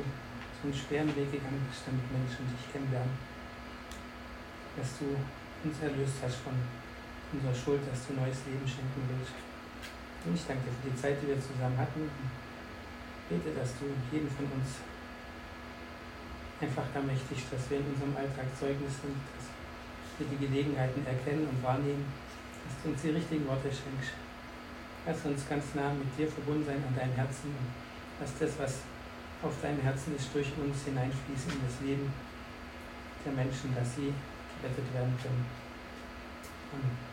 einen schweren Weg gegangen bist, damit Menschen dich kennenlernen. Dass du uns erlöst hast von unserer Schuld, dass du neues Leben schenken willst. Und ich danke dir für die Zeit, die wir zusammen hatten. Ich bete, dass du jeden von uns einfach ermächtigst, dass wir in unserem Alltag Zeugnis sind, dass wir die Gelegenheiten erkennen und wahrnehmen dass du uns die richtigen Worte schenkst. Lass uns ganz nah mit dir verbunden sein an deinem Herzen und lass das, was auf deinem Herzen ist, durch uns hineinfließen in das Leben der Menschen, dass sie gerettet werden können. Amen.